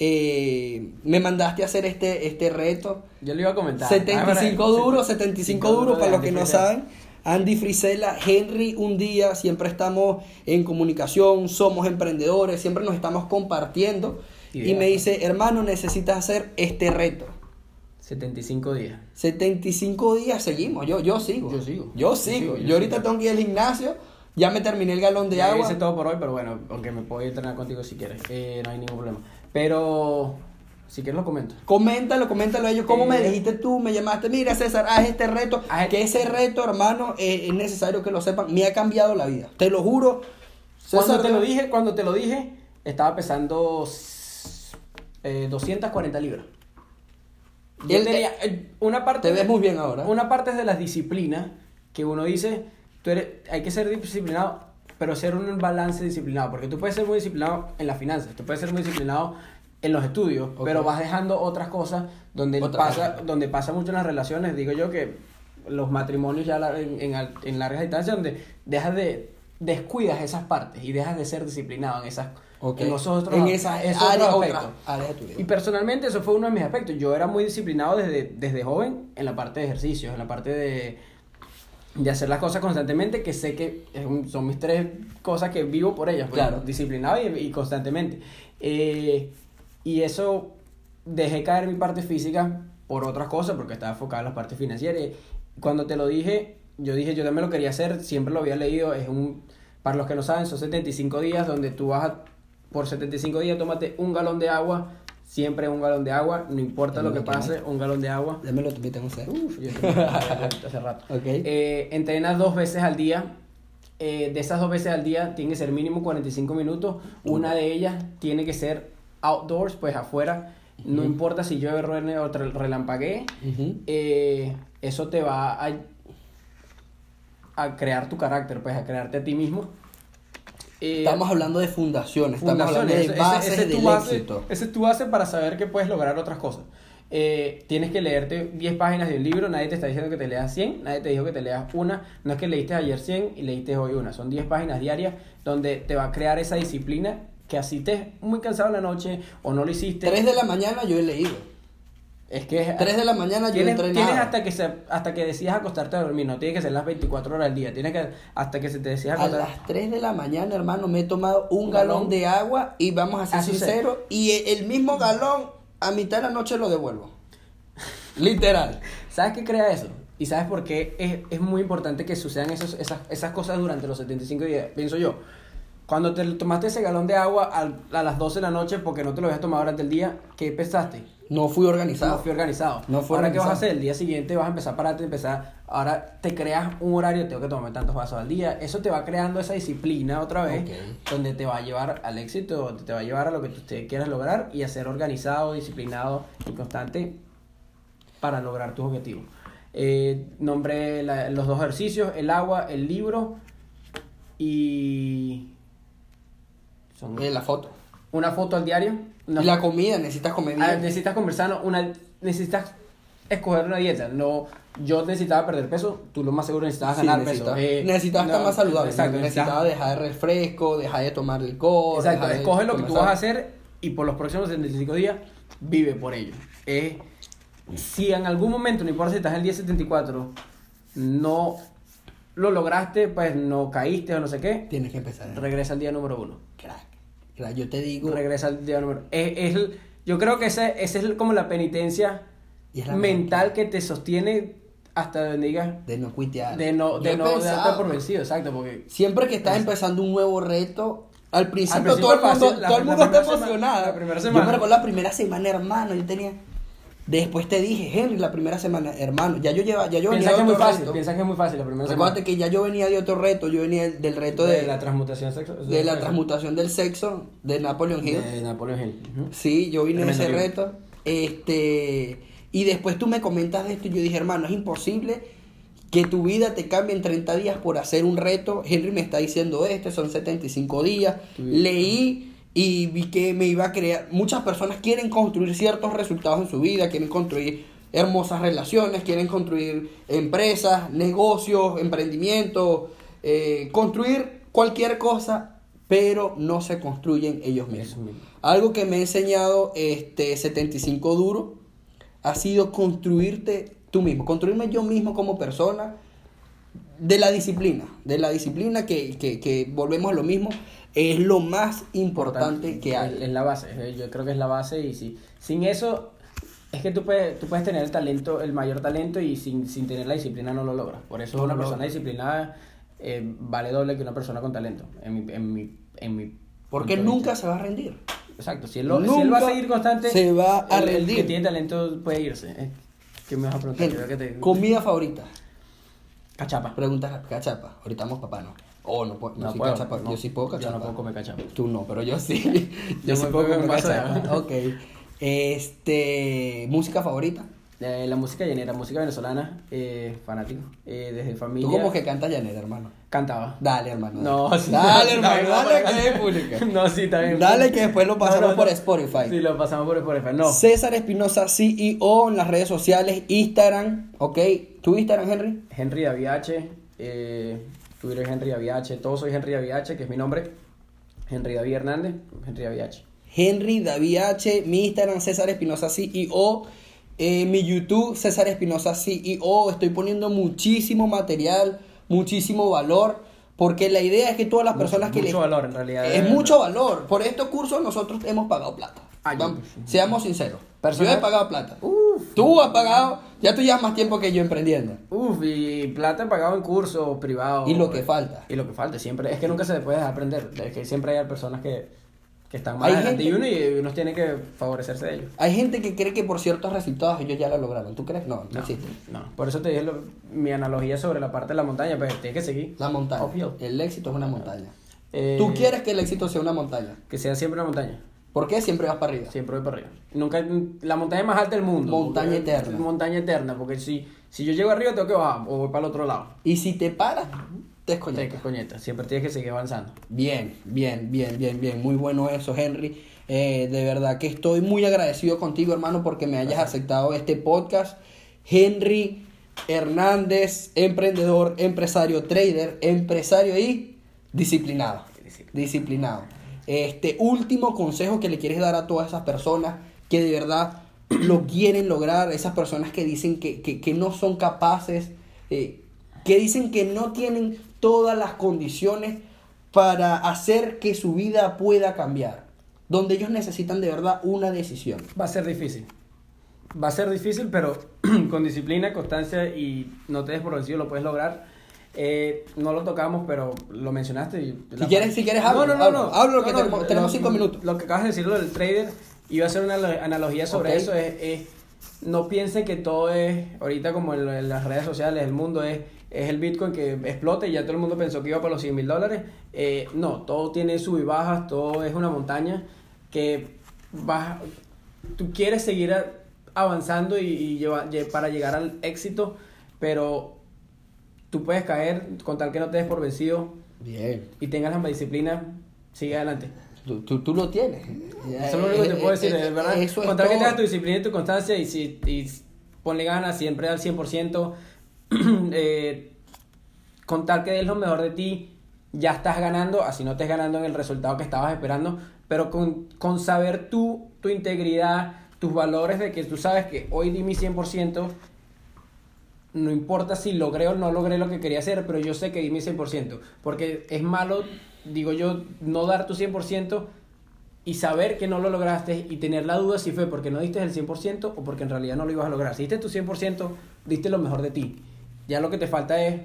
Eh, me mandaste a hacer este, este reto. Yo le iba a comentar. 75 Ah, duros, sí, 75 duro duros para los que no saben. Andy Frisella, Henry, un día, siempre estamos en comunicación, somos emprendedores, siempre nos estamos compartiendo. Y me dice, hermano, necesitas hacer este reto. 75 días. 75 días seguimos, yo, yo sigo. Yo sigo. Yo Yo sigo. sigo, Yo, yo ahorita sigo. tengo que ir al gimnasio, ya me terminé el galón de Ya agua. hice todo por hoy, pero bueno, aunque me puedo ir a entrenar contigo si quieres, eh, no hay ningún problema. Pero, si quieres lo comento. Coméntalo, coméntalo a ellos. ¿Cómo me dijiste tú? Me llamaste, mira César, haz este reto. Haz que este- ese reto, hermano, eh, es necesario que lo sepan. Me ha cambiado la vida. Te lo juro. Cuando César, te lo dije, cuando te lo dije, estaba pesando eh, 240 libras. El- tenía eh, una parte. Te ves muy bien ahora. Una parte es de las disciplinas que uno dice, tú eres, hay que ser disciplinado, pero ser un balance disciplinado, porque tú puedes ser muy disciplinado en las finanzas, tú puedes ser muy disciplinado en los estudios, pero vas dejando otras cosas donde Otra- pasa, donde pasa mucho en las relaciones, digo yo que los matrimonios ya en, en, en largas distancias donde dejas de descuidas esas partes y dejas de ser disciplinado en esas Ok. en esos otros, En esa esos área, otros de tu vida. Y personalmente eso fue uno de mis aspectos. Yo era muy disciplinado desde, desde joven en la parte de ejercicios, en la parte de, de hacer las cosas constantemente, que sé que son mis tres cosas que vivo por ellas. pues, Claro. Disciplinado y, y constantemente. Eh, y eso dejé caer mi parte física por otras cosas, porque estaba enfocado en la parte financiera. Y cuando te lo dije, yo dije, yo también lo quería hacer, siempre lo había leído, es un Para los que no saben, son 75 días donde tú vas a, por 75 días, tómate un galón de agua, siempre un galón de agua, no importa lo que pase, un galón de agua. Démelo, tú tengo sed. Uf, yo tengo- hace rato. Ok. Eh, entrenas dos veces al día. Eh, de esas dos veces al día tiene que ser mínimo 45 minutos. Una de ellas tiene que ser outdoors, pues afuera. No importa si llueve, ruene o relampaguee. Eh, eso te va a, a crear tu carácter, pues a crearte a ti mismo. Eh, Estamos hablando de fundaciones, estamos fundaciones, hablando ese- de ese- bases ese es tu del base- éxito. Esa es tu base para saber que puedes lograr otras cosas. Eh, tienes que leerte 10 páginas de un libro, nadie te está diciendo que te leas 100, nadie te dijo que te leas una, no es que leíste ayer 100 y leíste hoy una, son 10 páginas diarias donde te va a crear esa disciplina que así te estés muy cansado en la noche o no lo hiciste. 3 de la mañana yo he leído. Es que es- 3 de la mañana yo Tienes, tienes hasta que se, hasta que decidas acostarte a dormir, no tiene que ser las 24 horas al día, tienes que hasta que se te decidas A las 3 de la mañana, hermano, me he tomado un Un galón galón. de agua y vamos a ser Así sinceros, y e- el mismo galón a mitad de la noche lo devuelvo. Literal. ¿Sabes qué crea eso? ¿Y sabes por qué es, es muy importante que sucedan esos- esas, esas cosas durante los 75 días? Pienso yo. Cuando te tomaste ese galón de agua al- a las 12 de la noche porque no te lo habías tomado durante el día, ¿qué pensaste? No fui organizado. No fui organizado. No fui ahora, ¿qué vas a hacer? El día siguiente vas a empezar a pararte, empezar. Ahora te creas un horario, tengo que tomarme tantos vasos al día. Eso te va creando esa disciplina otra vez, donde te va a llevar al éxito, donde te va a llevar a lo que tú quieras lograr y a ser organizado, disciplinado y constante para lograr tus objetivos. Eh, nombré la- los dos ejercicios, el agua, el libro y... Son Eh, la foto. una foto al diario. una Y la comida, necesitas comer Ah, bien. necesitas conversar, no, una, necesitas escoger una dieta. No, yo necesitaba perder peso, tú lo más seguro necesitabas Sí, ganar peso. Eh, necesitas estar más saludable. Exacto, necesitas- dejar el refresco, dejar de tomar licor. exacto, de escoge lo que tú vas a hacer y por los próximos 75 días vive por ello. Eh, si en algún momento, no importa si estás en el día 74, no lo lograste, pues no caíste o no sé qué, Tienes que empezar. regresa al día número uno. Crack, Yo te digo. Regresa al día número es, es el- Yo creo que ese, ese es el- como la penitencia Y es la mental que te sostiene hasta donde digas De no cuitear. de no, Yo de no darte pensado, por vencido, exacto, porque Siempre que estás empezando un nuevo reto, al principio, principio todo el mundo, fácil, la- todo el la mundo está primera semana- emocionado. la primera Yo semana. me recuerdo la primera semana, hermano, yo tenía... Después te dije, Henry, la primera semana, hermano, ya yo lleva, ya yo venía de es muy otro fácil, reto. piensas que es muy fácil la primera semana. que ya yo venía de otro reto, yo venía del, reto de, de la transmutación sexual de la transmutación del sexo de Napoleon Hill. de Napoleon Hill. Sí, yo vine de ese reto. Este, y después tú me comentas de esto y yo dije, hermano, es imposible que tu vida te cambie en 30 días por hacer un reto. Henry me está diciendo esto, son 75 días. Leí y vi que me iba a crear. Muchas personas quieren construir ciertos resultados en su vida, quieren construir hermosas relaciones, quieren construir empresas, negocios, emprendimientos, eh, construir cualquier cosa, pero no se construyen ellos mismos. mismo. Algo que me ha enseñado este 75 duro ha sido construirte tú mismo, construirme yo mismo como persona de la disciplina, de la disciplina que, que, que volvemos a lo mismo, es lo más importante que hay. es la base, yo creo que es la base y si, sin eso es que tú puedes, tú puedes tener el talento, el mayor talento y sin, sin tener la disciplina no lo logras. Por eso No una persona disciplinada eh, vale doble que una persona con talento, en mi, en mi, en mi Porque nunca se va a rendir. Exacto, si él, lo- si él va a seguir constante, se va a el- el, rendir. que tiene talento puede irse. eh. ¿Qué me vas a preguntar? Que te- Comida favorita. Cachapa. Preguntas cachapa. Ahorita vamos papá, no. Oh, no, puedo- no, puedo, cachapa. no. Yo sí puedo Yo no cachapa. puedo comer cachapa. Tú no, pero yo sí. Yo yo sí puedo comer cachapa. Ok. Este, música favorita. Eh, la música llanera, música venezolana, eh, fanático. Eh, desde familia. Tú como que cantas llanera, hermano. Cantaba. Dale, hermano. No, sí. Dale, hermano, dale que es pública. No, sí, bien. Dale que después lo pasamos No, no, por. Spotify. Sí, lo pasamos por Spotify. No. César Espinosa, CEO en las redes sociales, Instagram, ok. ¿Tu Instagram, Henry? Henry Daviache, eh, Twitter Henry Daviache, todo soy Henry Daviache, que es mi nombre. Henry David Hernández, Henry Daviache. Henry David H, mi Instagram César Espinosa CEO, eh, mi YouTube César Espinosa CEO, estoy poniendo muchísimo material, muchísimo valor, porque la idea es que todas las Mucho- personas que mucho le- valor, en realidad. es mucho valor. Por estos cursos nosotros hemos pagado plata. Vamos, seamos sinceros. Personal- Yo he pagado plata. Uf, Tú has pagado, ya tú llevas más tiempo que yo emprendiendo. Uf, y plata pagado en cursos privados. Y lo que falta. Y lo que falta, siempre. Es que nunca se puede dejar aprender. Es que siempre hay personas que, que están más Hay adelante gente- y uno y uno tiene que favorecerse de ellos. Hay gente que cree que por ciertos resultados ellos ya lo lograron. ¿Tú crees? No, no, existe. No, por eso te dije lo- mi analogía sobre la parte de la montaña, pues tienes que seguir. La montaña. El éxito es una montaña. Eh, Tú quieres que el éxito sea una montaña. Que sea siempre una montaña. ¿Por qué siempre vas para arriba? Siempre voy para arriba. Nunca, la montaña más alta del mundo. Montaña Porque- eterna. Montaña eterna, porque si, si yo llego arriba tengo que bajar o voy para el otro lado. Y si te paras, te escoñetas. coñeta. Siempre tienes que seguir avanzando. Bien, bien, bien, bien, bien. Muy bueno eso, Henry. Eh, de verdad que estoy muy agradecido contigo, hermano, porque me hayas aceptado este podcast. Henry Hernández, emprendedor, empresario, trader, empresario y disciplinado. Disciplinado. Este último consejo que le quieres dar a todas esas personas que de verdad lo quieren lograr, esas personas que dicen que, que- no son capaces, eh, que dicen que no tienen todas las condiciones para hacer que su vida pueda cambiar, donde ellos necesitan de verdad una decisión. Va a ser difícil. Va a ser difícil, pero con disciplina, constancia y no te des por vencido lo puedes lograr. Eh, no lo tocamos, pero lo mencionaste. Y Si quieres- si quieres, hablo, no, no, no, hablo, no. hablo, que tenemos- tenemos lo- cinco minutos. Lo que acabas de decir, lo del trader, iba a hacer una lo- analogía sobre eso. Es, es- no piensen que todo es, ahorita como en, en las redes sociales, el mundo es, es el Bitcoin que explota y ya todo el mundo pensó que iba para los 100 mil dólares. Eh, no, todo tiene sub y bajas, todo es una montaña que vas, tú quieres seguir avanzando y, y lleva- lle- para llegar al éxito, pero tú puedes caer con tal que no te des por vencido Bien. y tengas la disciplina, sigue adelante. Tú, tú, tú lo tienes. Eso es lo único que te puedo decir, Eh, es verdad. Eso es con tal que todo. tengas tu disciplina y tu constancia y, si, y ponle ganas siempre al 100%, eh, con tal que des lo mejor de ti, ya estás ganando, así no estés ganando en el resultado que estabas esperando, pero con, con saber tú, tu integridad, tus valores de que tú sabes que hoy di mi 100%, no importa si logré o no logré lo que quería hacer, pero yo sé que di mi 100%, porque es malo, digo yo, no dar tu 100% y saber que no lo lograste y tener la duda si fue porque no diste el 100% o porque en realidad no lo ibas a lograr. Si diste tu 100%, diste lo mejor de ti. Ya lo que te falta es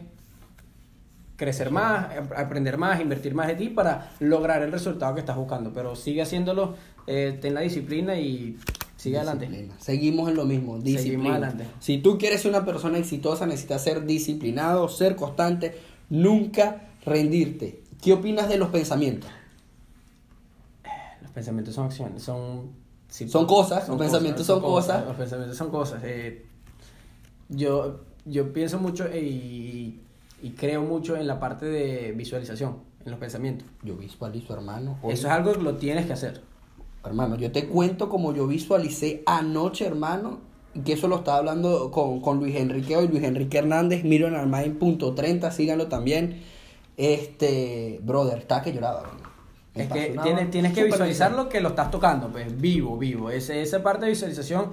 crecer más, ap- aprender más, invertir más de ti para lograr el resultado que estás buscando. Pero sigue haciéndolo, eh, ten la disciplina y sigue adelante. Disciplina. Seguimos en lo mismo, Seguimos disciplina. adelante. Si tú quieres ser una persona exitosa, necesitas ser disciplinado, ser constante, nunca rendirte. ¿Qué opinas de los pensamientos? Los pensamientos son acciones, son... Son cosas, los pensamientos son cosas. Los pensamientos son cosas. eh, yo, yo pienso mucho y, y creo mucho en la parte de visualización, en los pensamientos. Yo visualizo, hermano. hoy- Eso es algo que lo tienes que hacer. Hermano, yo te cuento como yo visualicé anoche, hermano, que eso lo estaba hablando con, con Luis Enrique hoy, Luis Enrique Hernández, Mironarmain.30, síganlo también. Este, brother, está que lloraba, Es que tienes, tienes que visualizarlo que lo estás tocando, pues vivo, vivo. Ese, esa parte de visualización.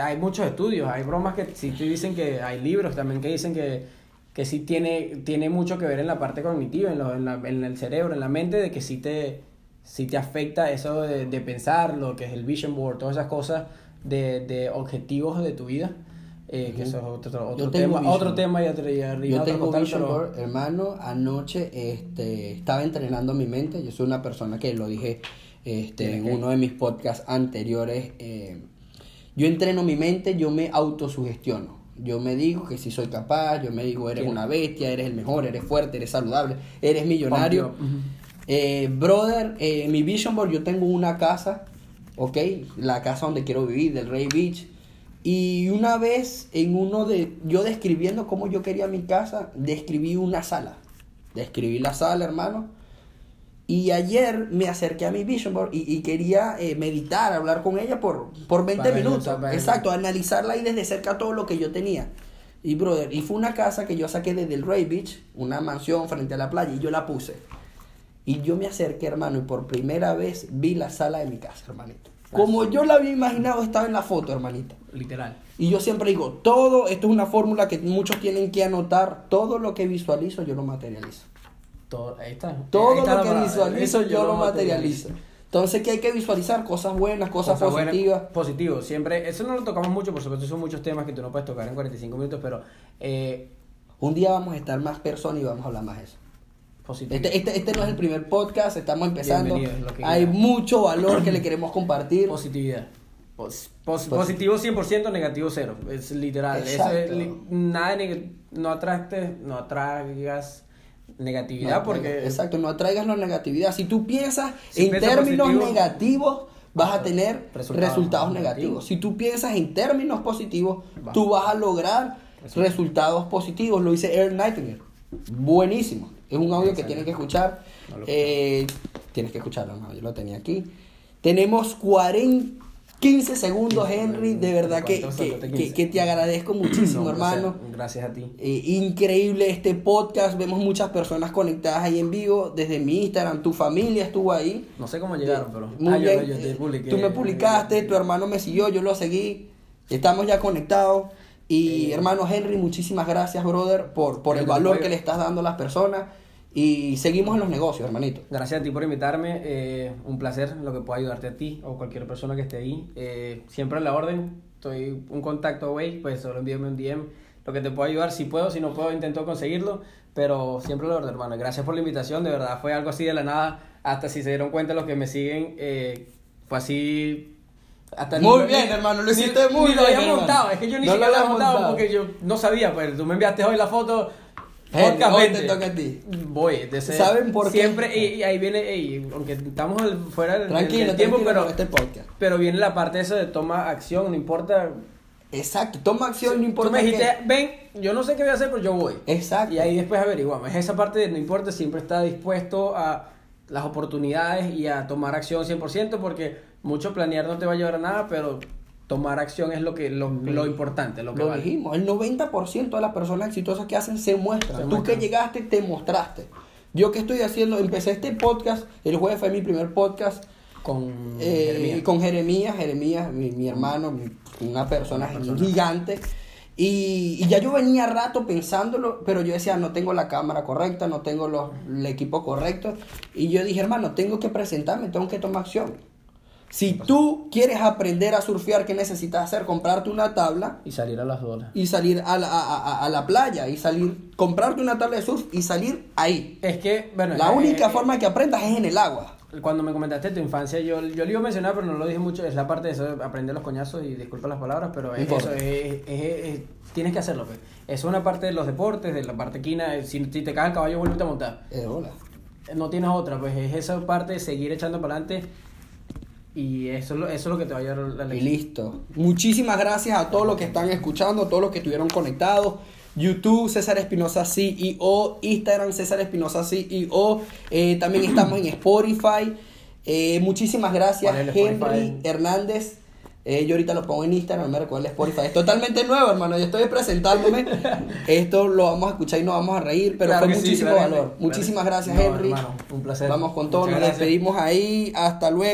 Hay muchos estudios, hay bromas que sí te dicen que hay libros también que dicen que, que sí tiene, tiene mucho que ver en la parte cognitiva, en, lo- en, la- en el cerebro, en la mente, de que sí te, sí te afecta eso de, de pensar, lo que es el vision board, todas esas cosas de, de objetivos de tu vida. eh, que eso es otro, otro, tema, vision otro tema Yo otro tengo costal, Vision pero- Board, hermano, anoche este, estaba entrenando mi mente, yo soy una persona que lo dije este, en uno de mis podcasts anteriores, eh, yo entreno mi mente, yo me autosugestiono, yo me digo que si soy capaz, yo me digo eres una bestia, eres el mejor, eres fuerte, eres saludable, eres millonario. Eh, brother, eh, mi Vision Board yo tengo una casa, ¿ok? La casa donde quiero vivir, del Ray Beach. Y una vez en uno de, yo describiendo cómo yo quería mi casa, describí una sala. Describí la sala, hermano. Y ayer me acerqué a mi Vision Board y, y quería eh, meditar, hablar con ella por, por 20 Para minutos. para Exacto, analizarla ahí desde cerca todo lo que yo tenía. Y brother, y fue una casa que yo saqué desde el Ray Beach, una mansión frente a la playa, y yo la puse. Y yo me acerqué, hermano, y por primera vez vi la sala de mi casa, hermanito. Como yo la había imaginado, estaba en la foto, hermanito. Literal. Y yo siempre digo, todo, esto es una fórmula que muchos tienen que anotar, todo lo que visualizo yo lo materializo. Todo, ahí está. Todo Ahí está lo que palabra. visualizo yo lo materializo. Entonces, ¿qué hay que visualizar? Cosas buenas, cosas, Cosas buenas, positivas. positivo, siempre. Eso no lo tocamos mucho, por supuesto, son muchos temas que tú no puedes tocar en 45 minutos, pero eh, Un día vamos a estar más personas y vamos a hablar más de eso. Positivo. Este, este, este no es el primer podcast, estamos empezando. Hay mucho valor que le queremos compartir. Positividad. Pos- pos- positivo 100%, negativo 0. Es literal. Eso es li- nada no atractes, no atraigas negatividad No, porque Exacto, no atraigas la negatividad. Si tú piensas Si en términos positivo, negativos, vas a tener resultados, resultados negativos. negativos. Si tú piensas en términos positivos, tú vas a lograr resultados positivos. Lo dice Earl Nightingale. Buenísimo. Es un audio que tienes que escuchar. No Eh, tienes que escucharlo, no, yo lo tenía aquí. Tenemos 40, 15 segundos, Henry. De verdad que, ¿Cuántos que, que- 15? que te agradezco muchísimo, No, hermano. Gracias, gracias a ti. Eh, increíble este podcast. Vemos muchas personas conectadas ahí en vivo. Desde mi Instagram, tu familia estuvo ahí. No sé cómo llegaron, pero. Muy Ah, bien. yo te Eh, publiqué. Tú me publicaste, tu hermano me siguió, yo lo seguí. Estamos ya conectados. Y Eh, hermano Henry, muchísimas gracias, brother, por, por el valor que le estás dando a las personas. Y seguimos en los negocios, hermanito. Gracias a ti por invitarme. eh, un placer lo que pueda ayudarte a ti o cualquier persona que esté ahí. Eh, siempre a la orden. Estoy un contacto away, pues solo envíame un DM. Lo que te pueda ayudar, si puedo, si no puedo, intento conseguirlo. Pero siempre a la orden, hermano. Gracias por la invitación. De verdad, fue algo así de la nada. Hasta si se dieron cuenta los que me siguen, eh, fue así. Hasta Muy ni- bien, ni- hermano, lo ni- hiciste muy ni lo bien, había hermano. montado. Es que yo ni No lo siquiera lo había montado, montado. porque yo no sabía. Pues tú me enviaste hoy la foto. Podcast hoy 20. te toca a ti. Voy, de ese- ¿Saben por qué? Siempre, y, y ahí viene, ey, aunque estamos fuera del, Tranquilo, del tiempo, tranquilo pero, este podcast. pero viene la parte esa de toma acción, no importa. Exacto, toma acción, no importa Tú me dijiste, qué. ven, yo no sé qué voy a hacer, pero yo voy. Exacto. Y ahí después averiguamos. Es esa parte de no importa, siempre está dispuesto a las oportunidades y a tomar acción 100%, porque mucho planear no te va a llevar a nada, pero tomar acción es lo que lo, lo importante, lo que Lo vale. dijimos, el 90% de las personas exitosas que hacen se muestran. Se Tú muestran. que llegaste, te mostraste. Yo que estoy haciendo, empecé este podcast, el jueves fue mi primer podcast Con eh, Jeremías. con Jeremías, Jeremías, mi, mi hermano, mi- una persona, Una persona. gigante. Y, y ya yo venía rato pensándolo, pero yo decía, no tengo la cámara correcta, no tengo los, el equipo correcto. Y yo dije, hermano, tengo que presentarme, tengo que tomar acción. Si tú quieres aprender a surfear, ¿qué necesitas hacer? Comprarte una tabla Y salir a las olas. y salir a la, a, a- a la playa y salir, comprarte una tabla de surf y salir ahí. Es que, bueno. La eh, única eh, forma que aprendas es en el agua. Cuando me comentaste tu infancia, yo, yo lo iba a mencionar, pero no lo dije mucho. Es la parte de eso, de aprender los coñazos y disculpa las palabras, pero es importa. eso. Es, es- es- tienes que hacerlo. Pues. Es una parte de los deportes, de la parte quina. Si, si te cae el caballo, vuelve a montar. Eh, hola. No tienes otra, pues es esa parte de seguir echando para adelante. Y eso, eso es lo que te va a llevar a la Y listo. Muchísimas gracias a todos los que están escuchando, a todos los que estuvieron conectados. YouTube, César Espinosa CEO, Instagram, César Espinosa CEO. Eh, también estamos en Spotify. Eh, muchísimas gracias, ¿Cuál es el Henry Spotify? Hernández. Eh, yo ahorita lo pongo en Instagram, no me recuerdo el Spotify. Es totalmente nuevo, hermano. Yo estoy presentándome. Esto lo vamos a escuchar y nos vamos a reír, pero Claro fue sí, muchísimo valor. Muchísimas gracias, No, Henry. hermano, un placer. Vamos con todo, Muchas nos gracias. despedimos ahí. Hasta luego.